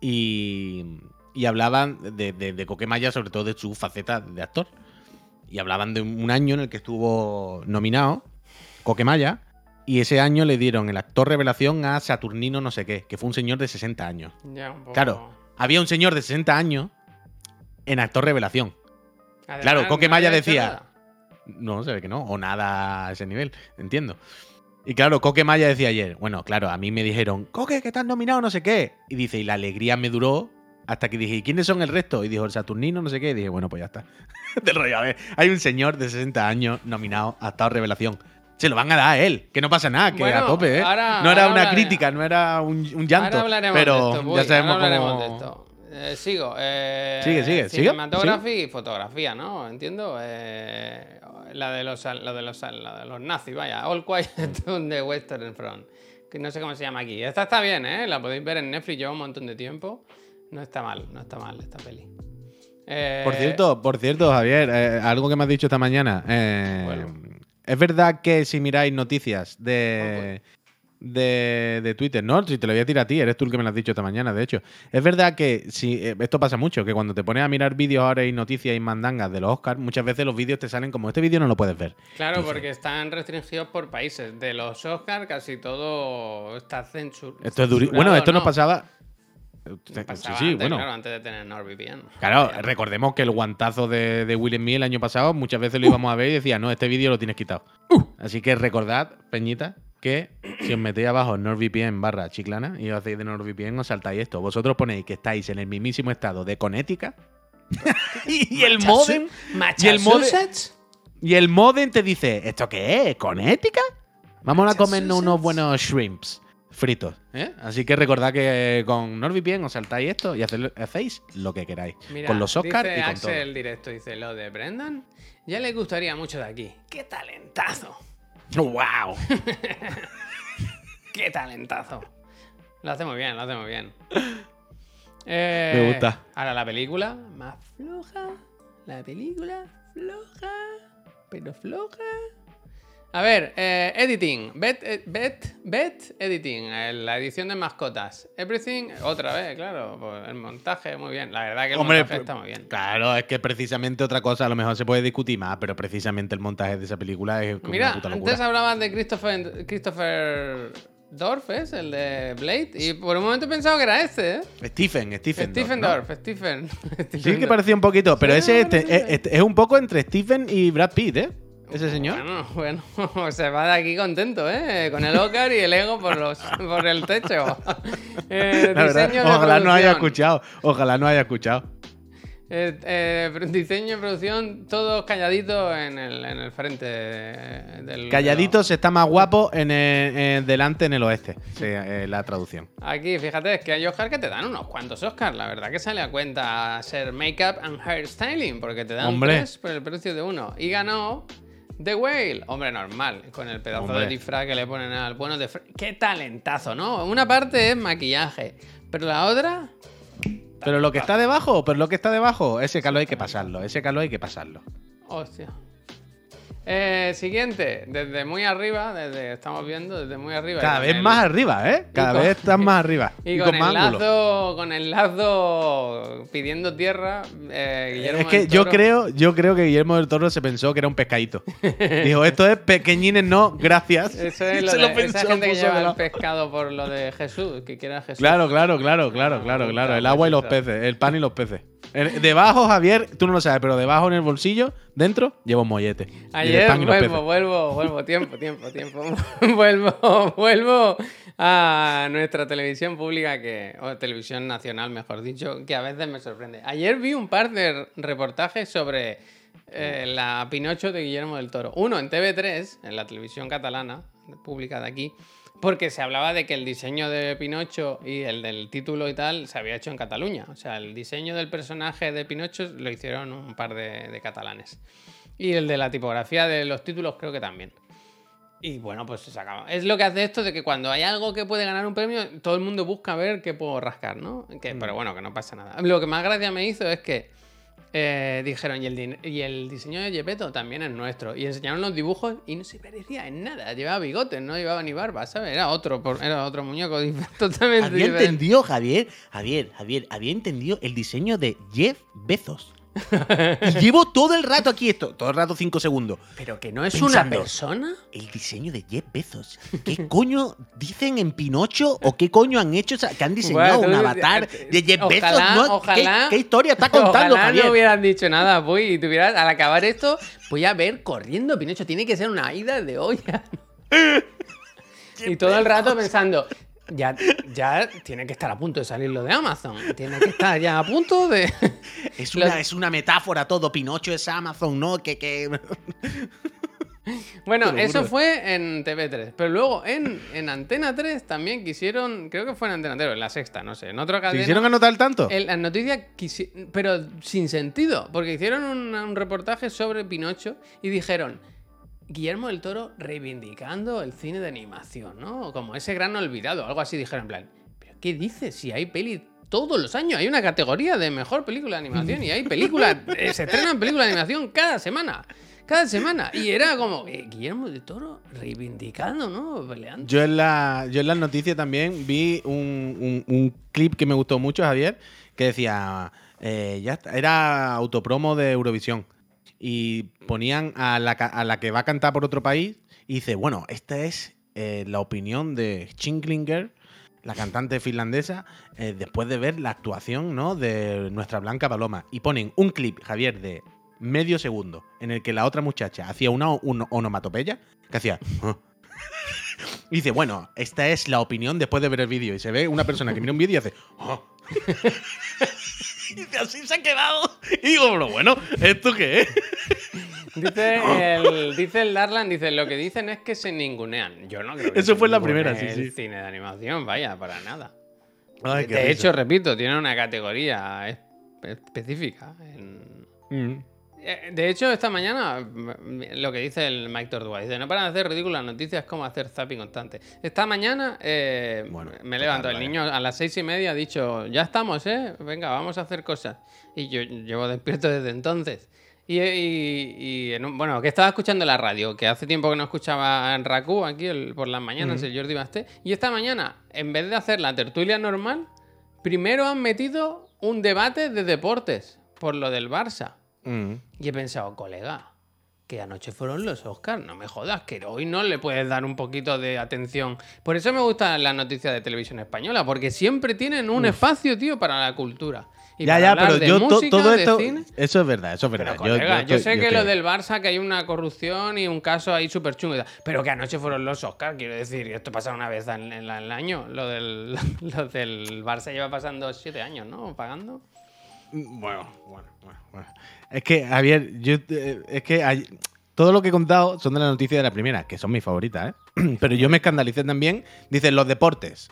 Y, y hablaban de, de, de Coque Maya, sobre todo de su faceta de actor. Y hablaban de un año en el que estuvo nominado Coque Maya. Y ese año le dieron el actor revelación a Saturnino no sé qué, que fue un señor de 60 años. Ya, un poco- Claro, había un señor de 60 años en actor revelación. Además, claro, Coque no decía- nada. No, se ve que no, o nada a ese nivel, entiendo. Y claro, Coque Maya decía ayer, bueno, claro, a mí me dijeron, Coque, que estás nominado, no sé qué. Y dice, y la alegría me duró hasta que dije, ¿y quiénes son el resto? Y dijo, el Saturnino, no sé qué. Y dije, bueno, pues ya está. Del rollo, a ver, hay un señor de 60 años nominado a Estado Revelación. Se lo van a dar a él, que no pasa nada, que Bueno, a tope, ¿eh? ahora- no era una crítica, no era un, un llanto. Ahora hablaremos pero de esto. voy, ya sabemos ahora cómo... de esto. Eh, sigo. eh, Sigue, sigue, sigue, Cinematografía y fotografía, ¿no? Entiendo. Eh, la de los, la de los, la de los nazis, vaya. All Quiet on the Western Front. Que no sé cómo se llama aquí. Esta está bien, ¿eh? La podéis ver en Netflix, lleva un montón de tiempo. No está mal, no está mal esta peli. Eh, Por cierto, por cierto, Javier, eh, algo que me has dicho esta mañana. eh, Bueno. Es verdad que si miráis noticias de de, de Twitter. No, si te lo voy a tirar a ti, eres tú el que me lo has dicho esta mañana, de hecho. Es verdad que si esto pasa mucho, que cuando te pones a mirar vídeos ahora y noticias y mandangas de los Oscars, muchas veces los vídeos te salen como este vídeo no lo puedes ver. Claro, porque están restringidos por países. De los Oscars casi todo está censurado. Esto es durísimo. Bueno, esto nos no pasaba. Pasaba sí, sí, antes, bueno. Claro, antes de tener NordVPN. Claro, recordemos que el guantazo de, de Will Smith el año pasado muchas veces lo íbamos a ver y decía, no, este vídeo lo tienes quitado. Así que recordad, Peñita, que si os metéis abajo en NordVPN barra chiclana y os hacéis de NordVPN, os saltáis esto. Vosotros ponéis que estáis en el mismísimo estado de Connecticut y el modem y el modem y el modem te dice, ¿esto qué es? ¿Connecticut? Vamos a comernos unos buenos shrimps fritos. ¿eh? Así que recordad que con NordVPN os saltáis esto y hacéis lo que queráis. Mira, con los Oscars dice y con Axel directo, dice lo de Brendan. Ya le gustaría mucho de aquí. ¡Qué talentazo! todo. ¡Wow! ¡Qué talentazo! Lo hace muy bien, lo hace muy bien. Eh, Me gusta. Ahora la película, más floja. La película, floja. Pero floja. A ver, eh, editing. Bet, eh, bet, bet editing. eh, La edición de mascotas. Everything, otra vez, claro. pues, el montaje, muy bien. La verdad que el Hombre, montaje pues, está muy bien. Claro, es que precisamente otra cosa, a lo mejor se puede discutir más, pero precisamente el montaje de esa película es como Mira, una puta locura. antes hablaban de Christopher, Christopher Dorff, ¿es? El de Blade. Y por un momento he pensado que era este, ¿eh? Stephen, Stephen. Stephen Dorff, Stephen. Sí que parecía un poquito, pero Sí, ese no, no, este- es un poco entre Stephen y Brad Pitt, ¿eh? Ese señor. Bueno, bueno, se va de aquí contento, ¿eh? Con el Oscar y el ego por, los, por el techo. Eh, La verdad, diseño de ojalá no haya producción. escuchado, ojalá no haya escuchado. Eh, eh, diseño y producción, todos calladitos en el, en el frente de- del. Calladitos está más guapo en el- en- delante en el oeste, sí, eh, la traducción. Aquí, fíjate, es que hay Oscar que te dan unos cuantos Oscars. La verdad que sale a cuenta ser Makeup and Hairstyling, porque te dan Hombre. tres por el precio de uno. Y ganó The Whale. Hombre, normal, con el pedazo Hombre. de disfraz que le ponen al bueno de... ¡Qué talentazo, ¿no? Una parte es maquillaje, pero la otra... Pero lo que está debajo, pero lo que está debajo, ese calor hay que pasarlo, ese calor hay que pasarlo. Hostia. Eh, siguiente, desde muy arriba, desde estamos viendo, desde muy arriba. Cada vez el- más arriba, ¿eh? Cada con- vez estás más arriba. Y, con, el más lazo, con el lazo pidiendo tierra, eh, Guillermo Es que del yo Toro- creo, yo creo que Guillermo del Toro se pensó que era un pescadito. Dijo, esto es pequeñines, no, gracias. Eso es lo Se de, pensó, esa gente que lleva el pescado por lo de Jesús, que quiera Jesús. Claro, claro, claro, claro, claro, Ah, claro. El agua y los peces, el pan y los peces. Debajo, Javier, tú no lo sabes, pero debajo en el bolsillo, dentro, lleva un mollete. Ayer vuelvo, vuelvo, vuelvo, tiempo, tiempo, tiempo. vuelvo, vuelvo a nuestra televisión pública que, o televisión nacional, mejor dicho, que a veces me sorprende. Ayer vi un par de reportajes sobre eh, la Pinocho de Guillermo del Toro. Uno en TV3, en la televisión catalana, pública de aquí, porque se hablaba de que el diseño de Pinocho y el del título y tal se había hecho en Cataluña. O sea, el diseño del personaje de Pinocho lo hicieron un par de, de catalanes. Y el de la tipografía de los títulos creo que también. Y bueno, pues se acaba. Es lo que hace esto de que cuando hay algo que puede ganar un premio, todo el mundo busca ver qué puedo rascar, ¿no? Que, Pero bueno, que no pasa nada. Lo que más gracia me hizo es que eh, dijeron, y el, din- y el diseño de Gepetto también es nuestro. Y enseñaron los dibujos y no se parecía en nada. Llevaba bigotes, no llevaba ni barba, ¿sabes? Era otro, era otro muñeco totalmente Había diferente. entendido, Javier, Javier, Javier, había entendido el diseño de Jeff Bezos. Y llevo todo el rato aquí esto, todo el rato cinco segundos. Pero que no es una persona. El diseño de Jeff Bezos. ¿Qué coño dicen en Pinocho o qué coño han hecho? O sea, que han diseñado Bueno, un avatar eh, de Jeff ojalá, Bezos. ¿no? ¿Qué- ojalá- ¿Qué, historia está contando, Ojalá Javier? no hubieran dicho nada, pues, y tuvieras, al acabar esto, voy a ver corriendo Pinocho. Tiene que ser una ida de olla. y todo el rato pensando, ya, ya tiene que estar a punto de salir lo de Amazon. Tiene que estar ya a punto de. Es Lo- una, es una metáfora todo. Pinocho es Amazon, ¿no? Que, que... Bueno, eso fue en TV3. Pero luego en, en Antena 3 también quisieron. Creo que fue en Antena 3, o en la sexta, no sé. En otra ¿Se cadena. hicieron anotar tanto? En las noticias, pero sin sentido, porque hicieron un, un reportaje sobre Pinocho y dijeron, Guillermo del Toro reivindicando el cine de animación, ¿no? Como ese gran olvidado, algo así dijeron en plan, ¿pero qué dices? Si hay peli todos los años, hay una categoría de mejor película de animación y hay películas, eh, se estrenan películas de animación cada semana. Cada semana. Y era como eh, Guillermo de Toro reivindicando, ¿no? Peleando. Yo en, la, yo en las noticias también vi un, un- un clip que me gustó mucho, Javier, que decía, eh, ya está, era autopromo de Eurovisión. Y ponían a la, a la que va a cantar por otro país y dice, bueno, esta es eh, la opinión de Chinklinger, la cantante finlandesa, eh, después de ver la actuación ¿no? de nuestra Blanca Paloma. Y ponen un clip, Javier, de medio segundo, en el que la otra muchacha hacía una un- onomatopeya que hacía... "Ah". Dice, bueno, esta es la opinión después de ver el vídeo. Y se ve una persona que mira un vídeo y hace. "Ah". y dice, así se ha quedado. Y digo, pero bueno, ¿esto qué es? Dice el, dice el Darlan, dice, lo que dicen es que se ningunean. Yo no creo que Eso fue la primera, sí, cine de animación, vaya, para nada. Ay, de risa. hecho, repito, tiene una categoría es- específica. en- Mm. Eh, De hecho, esta mañana, mm, lo que dice el Mike Tordua, dice, no paran de hacer ridículas noticias como hacer zapping constante. Esta mañana eh, Bueno, me levanto, el niño a las seis y media ha dicho, ya estamos, ¿eh? Venga, vamos a hacer cosas. Y yo llevo despierto desde entonces. Y, y- y en un- bueno, que estaba escuchando la radio, que hace tiempo que no escuchaba en Raku aquí el- por las mañanas, el Jordi Basté. Y esta mañana, en vez de hacer la tertulia normal, primero han metido un debate de deportes por lo del Barça. Mm. Y he pensado, colega, que anoche fueron los Oscars, no me jodas, que hoy no le puedes dar un poquito de atención. Por eso me gustan las noticias de televisión española, porque siempre tienen un espacio, tío, para la cultura. Y Ya, ya, pero yo to- música, todo esto. cine. Eso es verdad, eso es verdad. Pero, colega, yo, sé que lo del Barça, que hay una corrupción y un caso ahí súper chungo, pero que anoche fueron los Oscars, quiero decir, esto pasa una vez en, en la- en el año. Lo del, lo del Barça lleva pasando siete años, ¿no? Pagando. Bueno, bueno, bueno, bueno. Es que, Javier, yo, eh, es que hay- todo lo que he contado son de las noticias de la primera, que son mis favoritas, ¿eh? Pero yo me escandalicé también. Dicen los deportes.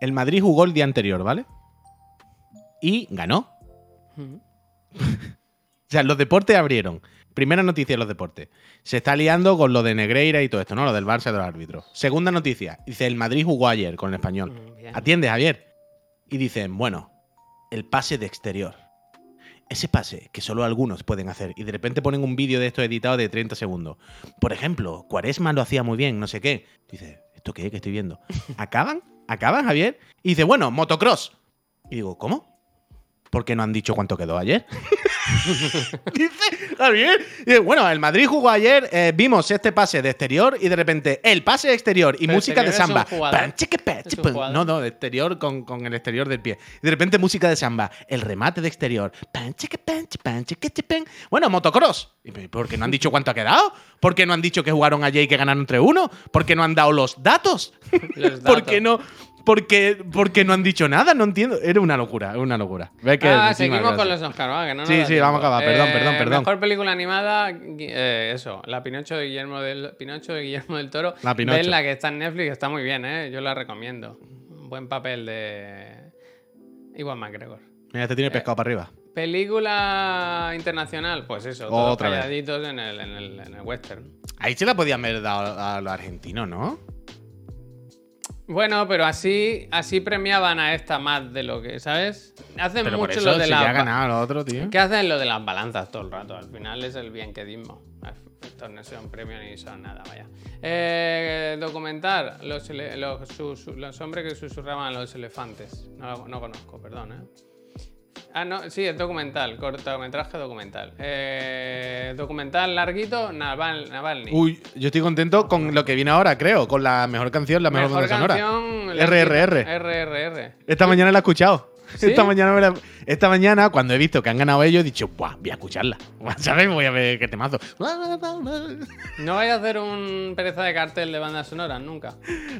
El Madrid jugó el día anterior, ¿vale? Y ganó. O sea, los deportes abrieron. Primera noticia de los deportes. Se está liando con lo de Negreira y todo esto, ¿no? Lo del Barça y de los árbitros. Segunda noticia. Dice, el Madrid jugó ayer con el español. Mm. Atiende, Javier. Y dicen, bueno, el pase de exterior. Ese pase que solo algunos pueden hacer. Y de repente ponen un vídeo de esto editado de 30 segundos. Por ejemplo, Cuaresma lo hacía muy bien, no sé qué. Dice, ¿esto qué? ¿Qué estoy viendo? ¿Acaban? ¿Acaban, Javier? Y dice, bueno, motocross. Y digo, ¿cómo? ¿Por qué no han dicho cuánto quedó ayer? Dice Javier. Dice, bueno, el Madrid jugó ayer, eh, vimos este pase de exterior y de repente el pase de exterior y Pero música de exterior samba. chique. No, no, de exterior con, con el exterior del pie. Y de repente música de samba. El remate de exterior. Chique. Bueno, motocross. ¿Y ¿Por qué no han dicho cuánto ha quedado? ¿Por qué no han dicho que jugaron ayer y que ganaron 3-1? ¿Por qué no han dado los datos? Los ¿Por datos. qué no? Porque, porque no han dicho nada, no entiendo. Era una locura, era una locura. Ve que ah, seguimos con los Oscar, va, que no Sí, sí, tiempo. vamos a acabar, perdón, Eh, perdón, perdón. Mejor película animada, eh, eso, La Pinocho de Guillermo del, Pinocho de Guillermo del Toro. La Pinocho. Vedla, que está en Netflix, está muy bien, ¿eh? Yo la recomiendo. Un buen papel de Iwan McGregor. Mira, este tiene pescado para arriba. Película internacional, pues eso, todos Otra vez. calladitos en el, en, el, en el western. Ahí se la podían haber dado a los argentinos, ¿no? Bueno, pero así, así premiaban a esta más de lo que, ¿sabes? Hacen Pero por mucho eso lo de si la ganado lo otro, tío. ¿Qué hacen lo de las balanzas todo el rato? Al final es el bien que dimos. Estos no son premios ni son nada, vaya. Eh, documentar los, los, sus- los hombres que susurraban a los elefantes. No, no conozco, perdón, ¿eh? Ah, no, sí, es documental, cortometraje documental. Eh, documental larguito, Naval, Navalny. Uy, yo estoy contento con lo que viene ahora, creo. Con la mejor canción, la mejor, sonora. canción. RRR. RRR. Esta mañana la he escuchado. ¿Sí? Esta, mañana me la- esta mañana, cuando he visto que han ganado ellos, he dicho, Buah, voy a escucharla. ¿Sabes? Voy a ver qué temazo. No vais a hacer un pereza de cartel de bandas sonoras nunca.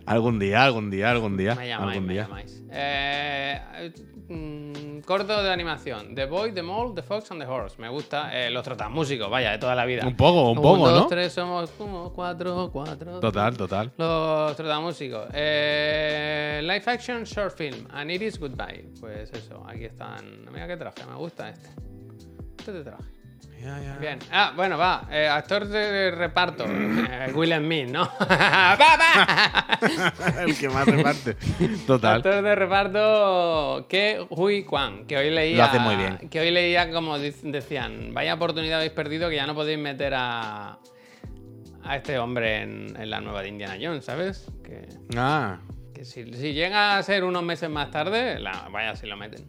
Algún día, algún día, algún día. Me llamáis, algún me día. llamáis. Eh, mm, corto de animación. The Boy, The Mole, The Fox and The Horse. Me gusta. Eh, los trotamúsicos, vaya, de toda la vida. Un poco, un poco, dos, ¿no? tres, somos como cuatro, cuatro. Total, total. Los trotamúsicos. Eh, live action short film. And it is goodbye. Pues eso, aquí están. Mira qué traje, me gusta este. Este te traje. Bien. Ah, bueno, va. eh, actor de reparto. eh, Will Smith, ¿no? El que más reparte. Total. Actor de reparto que Hui Kwan, que hoy leía. Lo hace muy bien. Que hoy leía como decían, vaya oportunidad habéis perdido que ya no podéis meter a. a este hombre en, en la nueva de Indiana Jones, ¿sabes? Que, Ah. Que si, si llega a ser unos meses más tarde, la, vaya si lo meten.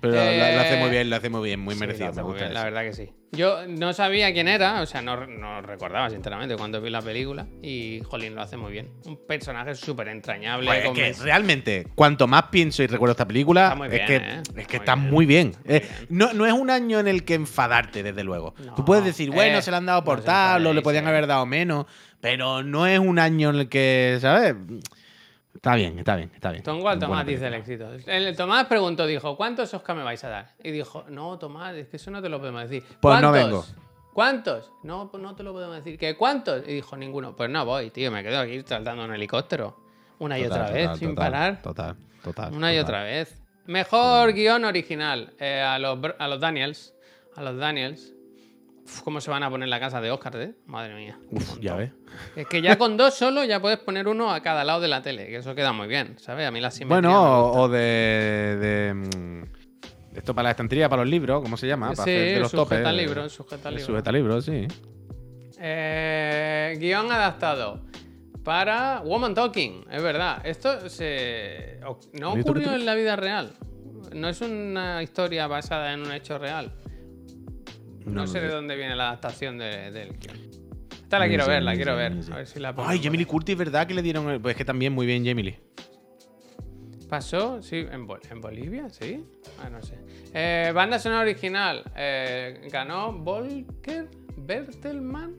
Pero lo, lo hace Eh, muy bien, lo hace muy bien, muy Sí, merecido. me gusta bien, la verdad que sí. Yo no sabía quién era, o sea, no, no recordaba sinceramente cuando vi la película y Jolín lo hace muy bien. Un personaje súper entrañable. Pues es que realmente, cuanto más pienso y recuerdo esta película, es que, ¿eh? es que Muy está bien. muy bien. Eh, bien. no, no es un año en el que enfadarte, desde luego. No, Tú puedes decir, bueno, eh, se le han dado por tal, o le podían eh. haber dado menos, pero no es un año en el que, ¿sabes? Está bien, está bien, está bien. Tongo al Buena Tomás dice el éxito. El Tomás preguntó, dijo, ¿cuántos Oscar me vais a dar? Y dijo, no, Tomás, es que eso no te lo podemos decir. Pues no vengo. ¿Cuántos? No, pues no te lo podemos decir. ¿Qué cuántos? Y dijo, ninguno. Pues no voy, tío, me quedo aquí saltando un helicóptero. Una y Total, otra vez, total, sin parar. Total, total. Una y otra vez. Mejor guion original. eh, a, los, a los Daniels. A los Daniels. Uf, ¿Cómo se van a poner la casa de Oscar, eh? Madre mía. Uf, ya ves. Es que ya con dos solo ya puedes poner uno a cada lado de la tele, que eso queda muy bien, ¿sabes? A mí la simetría Bueno, me o, de, de, mm, Esto para la estantería, para los libros, ¿cómo se llama? Para sí, hacer de los topes. sujeta eh, libros, sujeta. Sujeta libros, sí. Eh, guion adaptado para Woman Talking, es verdad. Esto se no ¿Has visto ocurrió en la vida real. No es una historia basada en un hecho real. No, sé de dónde viene la adaptación de- del guion. Esta la quiero ver, la quiero ver. A ver si la pongo Ay, Jamie. Curtis, ¿verdad que le dieron el- Pues es que también muy bien Jamie. ¿Pasó? Sí, en, Bol- en Bolivia, sí. Ah, no sé. Eh, banda sonora original. eh, ganó Volker Bertelmann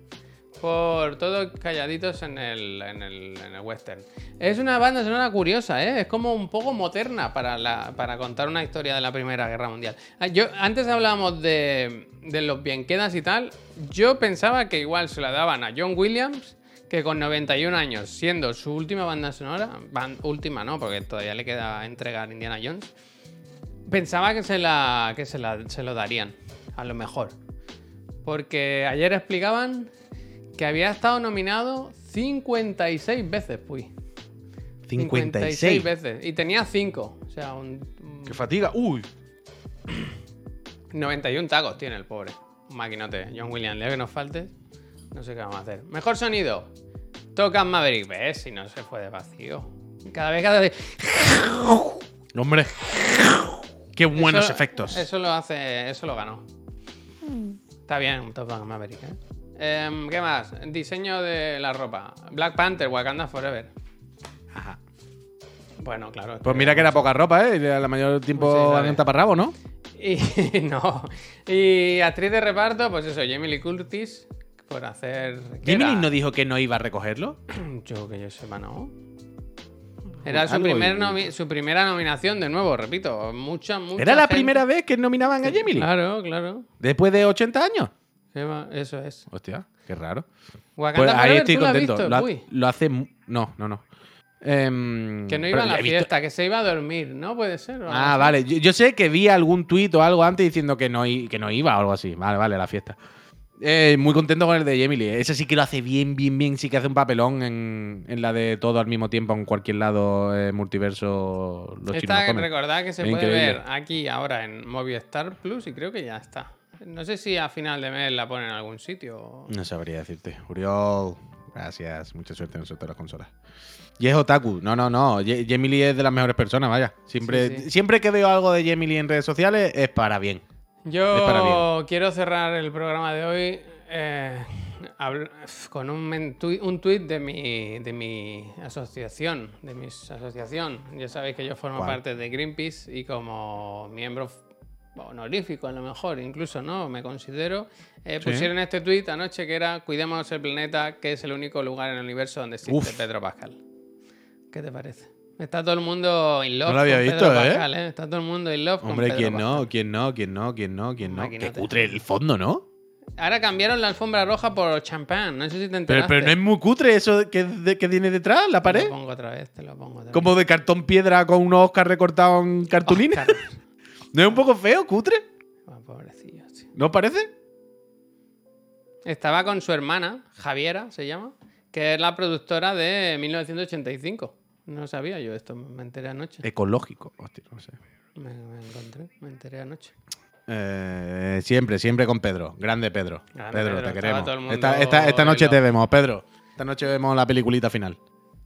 por todos calladitos en el, en, el, western. Es una banda sonora curiosa, ¿eh? Es como un poco moderna para, para contar una historia de la Primera Guerra Mundial. Ah, Yo, antes hablábamos de, de los bienquedas y tal. Yo pensaba que igual se la daban a John Williams que con 91 años, siendo su última banda sonora, última no, porque todavía le queda entregar Indiana Jones, pensaba que se la que se, la, se lo darían, a lo mejor. Porque ayer explicaban que había estado nominado 56 veces, pues. 56. veces. Y tenía 5. O sea, un, un- ¡Qué fatiga! ¡Uy! 91 tacos tiene el pobre. Un maquinote. John Williams, leo que nos falte. No sé qué vamos a hacer. Mejor sonido. Tocan Maverick. ¿Ves? Si no se fue de vacío. Cada vez, cada vez. ¡Hombre! ¡Qué buenos Eso- efectos! Eso lo hace. Eso lo ganó. Está bien, Top Gun Maverick, ¿eh? Em, ¿Qué más? Diseño de la ropa. Black Panther, Wakanda Forever. Ajá. Bueno, claro. Pues mira que era poca ropa, ¿eh? Y La mayor tiempo Sí, vale. taparrabo, ¿no? Y no. Y actriz de reparto, pues eso, Jamie Lee Curtis. Por hacer. ¿qué ¿Jamie Lee no dijo que no iba a recogerlo? Yo que yo sepa, no. Era su, Algo primer y- nomi- su primera nominación, de nuevo, repito. Mucha, mucha ¿Era la gente- primera vez que nominaban a Jamie Lee? Claro, claro. ¿Después de 80 años? Eso es. Hostia, qué raro. Wakanda Pues ahí estoy ¿tú la has contento. Lo, ha- Uy, lo hace. No, no, no. Em, que no iba a la visto- fiesta, que se iba a dormir, ¿no? Puede ser. Ah, vale. Yo, yo sé que vi algún tuit o algo antes diciendo que no, i- que no iba o algo así. Vale, vale, la fiesta. Eh, muy contento con el de Lee. Ese sí que lo hace bien, bien, bien. Sí que hace un papelón en, en la de todo al mismo tiempo en cualquier lado eh, multiverso. Los Esta, recordad que se Es puede increíble. ver aquí ahora en Movistar Plus y creo que ya está. No sé si a final de mes la ponen en algún sitio. No sabría decirte. Uriol, gracias. Mucha suerte en el sorteo de las consolas. Y es otaku. No, no, no. Lee es de las mejores personas, vaya. Siempre, Sí, sí. siempre que veo algo de Jamie Lee en redes sociales es para bien. Para Yo quiero cerrar el programa de hoy eh, con un, un tuit de mi, de mi asociación, de mi asociación. Ya sabéis que yo formo ¿Cuál? parte de Greenpeace y como miembro honorífico a lo mejor, incluso, ¿no? Me considero. eh, Sí. Pusieron este tuit anoche que era Cuidemos el planeta, que es el único lugar en el universo donde existe Uf. Pedro Pascal. ¿Qué te parece? Está todo el mundo in love No lo había con visto, Pedro ¿eh? Pascal, ¿eh? Está todo el mundo in love con Hombre, Pedro ¿quién Pascal. no? ¿Quién no? ¿Quién no? ¿Quién no? ¿Quién no? Qué cutre el fondo, ¿no? Ahora cambiaron la alfombra roja por champán. No sé si te enteraste. pero no es muy cutre eso que, de- que tiene detrás, la Te pared. lo pongo otra vez, te lo pongo otra vez. Como de cartón piedra con unos Oscar recortados en cartulina. Oscar. ¿No es un poco feo, cutre? Ah, pobrecillo, tío. ¿No os parece? Estaba con su hermana, Javiera se llama, que es la productora de 1985. No sabía yo esto, me enteré anoche. Ecológico. Hostia, no sé. Me, me encontré, me enteré anoche. Eh, siempre, siempre con Pedro. Grande Pedro. Grande Pedro, Pedro, te queremos. Esta, esta- esta noche te vemos, Pedro. Esta noche vemos la peliculita final.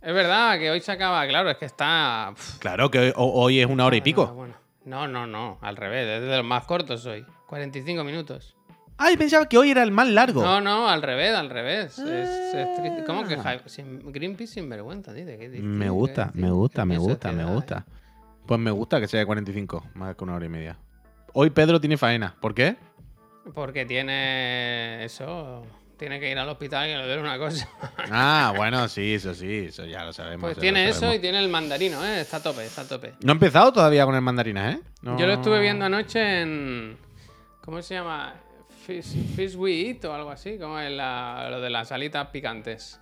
Es verdad que hoy se acaba, claro, es que está. Claro que hoy, hoy es una hora y pico. bueno. No, no, no, al revés, es de los más cortos hoy. 45 minutos. Ay, pensaba que hoy era el más largo. No, no, al revés, al revés. Es, es triste. ¿Cómo Ah. que Javi- sin- Greenpeace sin vergüenza? Dice, ¿qué- me gusta, me gusta, me gusta, me gusta. Pues me gusta que sea de 45, más que una hora y media. Hoy Pedro tiene faena. ¿Por qué? Porque tiene eso. Tiene que ir al hospital y le duele una cosa. Ah, bueno, sí, eso sí, eso ya lo sabemos. Pues tiene eso sabemos. y tiene el mandarino, ¿eh? Está a tope, está a tope. No ha empezado todavía con el mandarina, ¿eh? No- Yo lo estuve viendo anoche en. ¿Cómo se llama? Fish, Fish We Eat o algo así, como la- lo de las alitas picantes.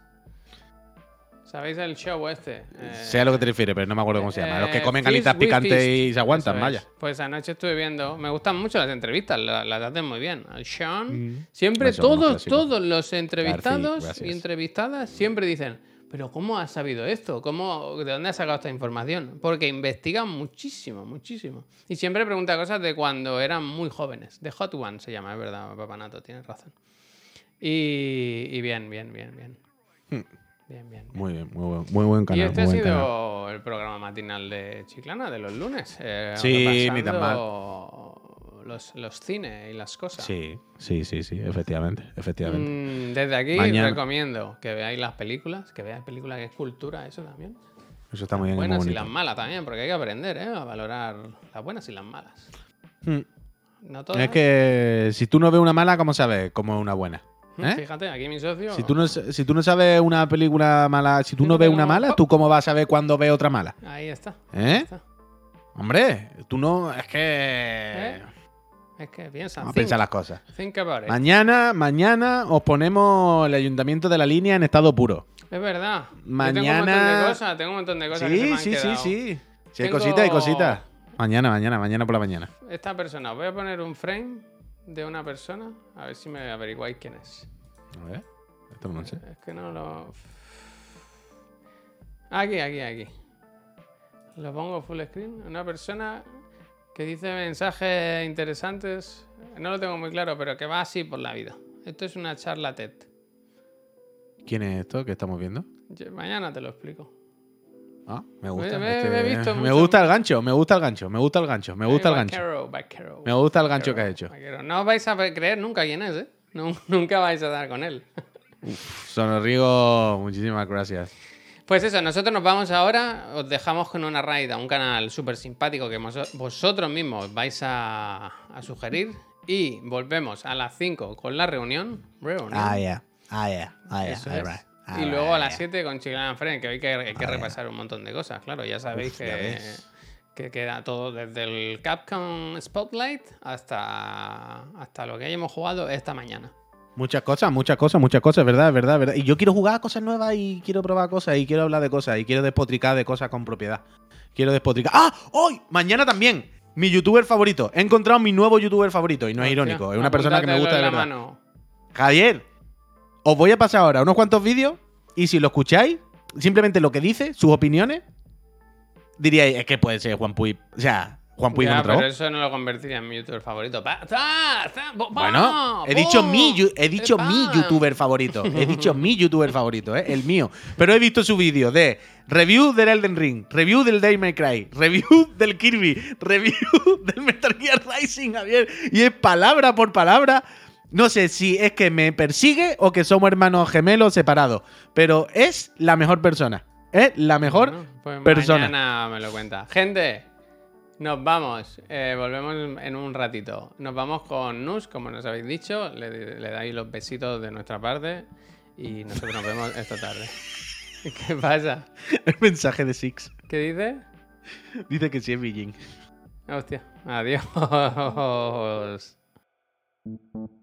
¿Sabéis el show este? Eh, Sé a lo que te refieres, pero no me acuerdo cómo se llama. Los que eh, comen Fish alitas with picantes y se aguantan, es. vaya. Pues anoche estuve viendo. Me gustan mucho las entrevistas, la- las hacen muy bien. El Sean. Siempre Eso, unos todos, todos los entrevistados y entrevistadas siempre dicen. Pero ¿cómo has sabido esto? ¿Cómo, ¿De dónde has sacado esta información? Porque investigan muchísimo, muchísimo. Y siempre pregunta cosas de cuando eran muy jóvenes. De Hot One se llama, es verdad, Papanato, tienes razón. Y, y bien, bien, bien, bien. Bien, bien. bien. Muy bien, muy buen, muy buen Y canal. este muy ha buen canal. sido el programa matinal de Chiclana de los lunes. eh, Sí, ni tan Los, los cines y las cosas. Sí, sí, sí, sí, efectivamente, efectivamente. Mm, desde aquí Mañana. recomiendo que veáis las películas, que veáis películas que es cultura, eso también. Eso está muy bien. y muy buenas y las malas también, porque hay que aprender ¿eh? a valorar las buenas y las malas. Mm. No todas. Es que si tú no ves una mala, ¿cómo sabes cómo es una buena? Mm, ¿Eh? Fíjate, aquí mi socio. Si tú, no, si tú no sabes una película mala, si tú no ves una mala, ¿tú cómo vas a saber cuándo ves otra mala? Ahí está. ¿Eh? ahí está. Hombre, tú no. Es que. ¿Eh? Es que piensa. Vamos a think, pensar las cosas. think about it. Mañana, mañana os ponemos el ayuntamiento de la línea en estado puro. Es verdad. Yo tengo un Mañana- montón de cosas, tengo un montón de cosas que se me Sí, han sí, sí, quedado. sí. Si hay cositas, hay cositas. Mañana, mañana, mañana por la mañana. Esta persona, os voy a poner un frame de una persona, a ver si me averiguáis quién es. A ver. Esto no lo sé. Es que no lo. Aquí, aquí, aquí. Lo pongo full screen. Una persona que dice mensajes interesantes. No lo tengo muy claro, pero que va así por la vida. Esto es una charla TED. ¿Quién es esto que estamos viendo? Yo- Mañana te lo explico. Ah, me gusta. me- este- me he visto me mucho- gusta el gancho, me gusta el gancho, me gusta el gancho, me gusta el gancho. vaquero, vaquero, Me gusta el gancho vaquero, que has hecho. No vais a creer nunca quién es, ¿eh? Nu- nunca vais a dar con él. Sonorrigo, muchísimas gracias. Pues eso, nosotros nos vamos ahora, os dejamos con una raid a un canal súper simpático que vosotros mismos vais a, a sugerir y volvemos a las 5 con la reunión. reunión Ah, yeah. Ah, yeah. Ah, yeah. Y luego a las 7 con Chiclana Friend, que hoy que, hay que repasar un montón de cosas, claro, ya sabéis Uf, ya que, queda todo desde el Capcom Spotlight hasta, hasta lo que hayamos jugado esta mañana. Muchas cosas, muchas cosas, muchas cosas, verdad, verdad, verdad. Y yo quiero jugar a cosas nuevas y quiero probar cosas y quiero hablar de cosas y quiero despotricar de cosas con propiedad. Quiero despotricar. ¡Ah! ¡Hoy! Mañana también. Mi youtuber favorito. He encontrado mi nuevo youtuber favorito y no es Hostia, irónico. Es una persona que me gusta de verdad. mano. Javier, os voy a pasar ahora unos cuantos vídeos y si lo escucháis, simplemente lo que dice, sus opiniones, diríais, es que puede ser Juan Puy. O sea, Juan Puy Ya, pero voz. eso no lo convertiría en mi youtuber favorito. Pa- ta- ta- bo- Bueno, he dicho bo- mi, he dicho mi youtuber favorito. He dicho mi youtuber favorito, ¿eh? el mío. Pero he visto su vídeo de review del Elden Ring, review del Day May Cry, review del Kirby, review del Metal Gear Rising, Javier. Y es palabra por palabra. No sé si es que me persigue o que somos hermanos gemelos separados. Pero es la mejor persona. Es la mejor Bueno, pues persona. Mañana me lo cuenta. Gente, nos vamos. Eh, volvemos en un ratito. Nos vamos con Nus, como nos habéis dicho. Le, le dais los besitos de nuestra parte. Y nosotros nos vemos esta tarde. ¿Qué pasa? El mensaje de Six. ¿Qué dice? Dice que sí es Beijing. Hostia. Adiós.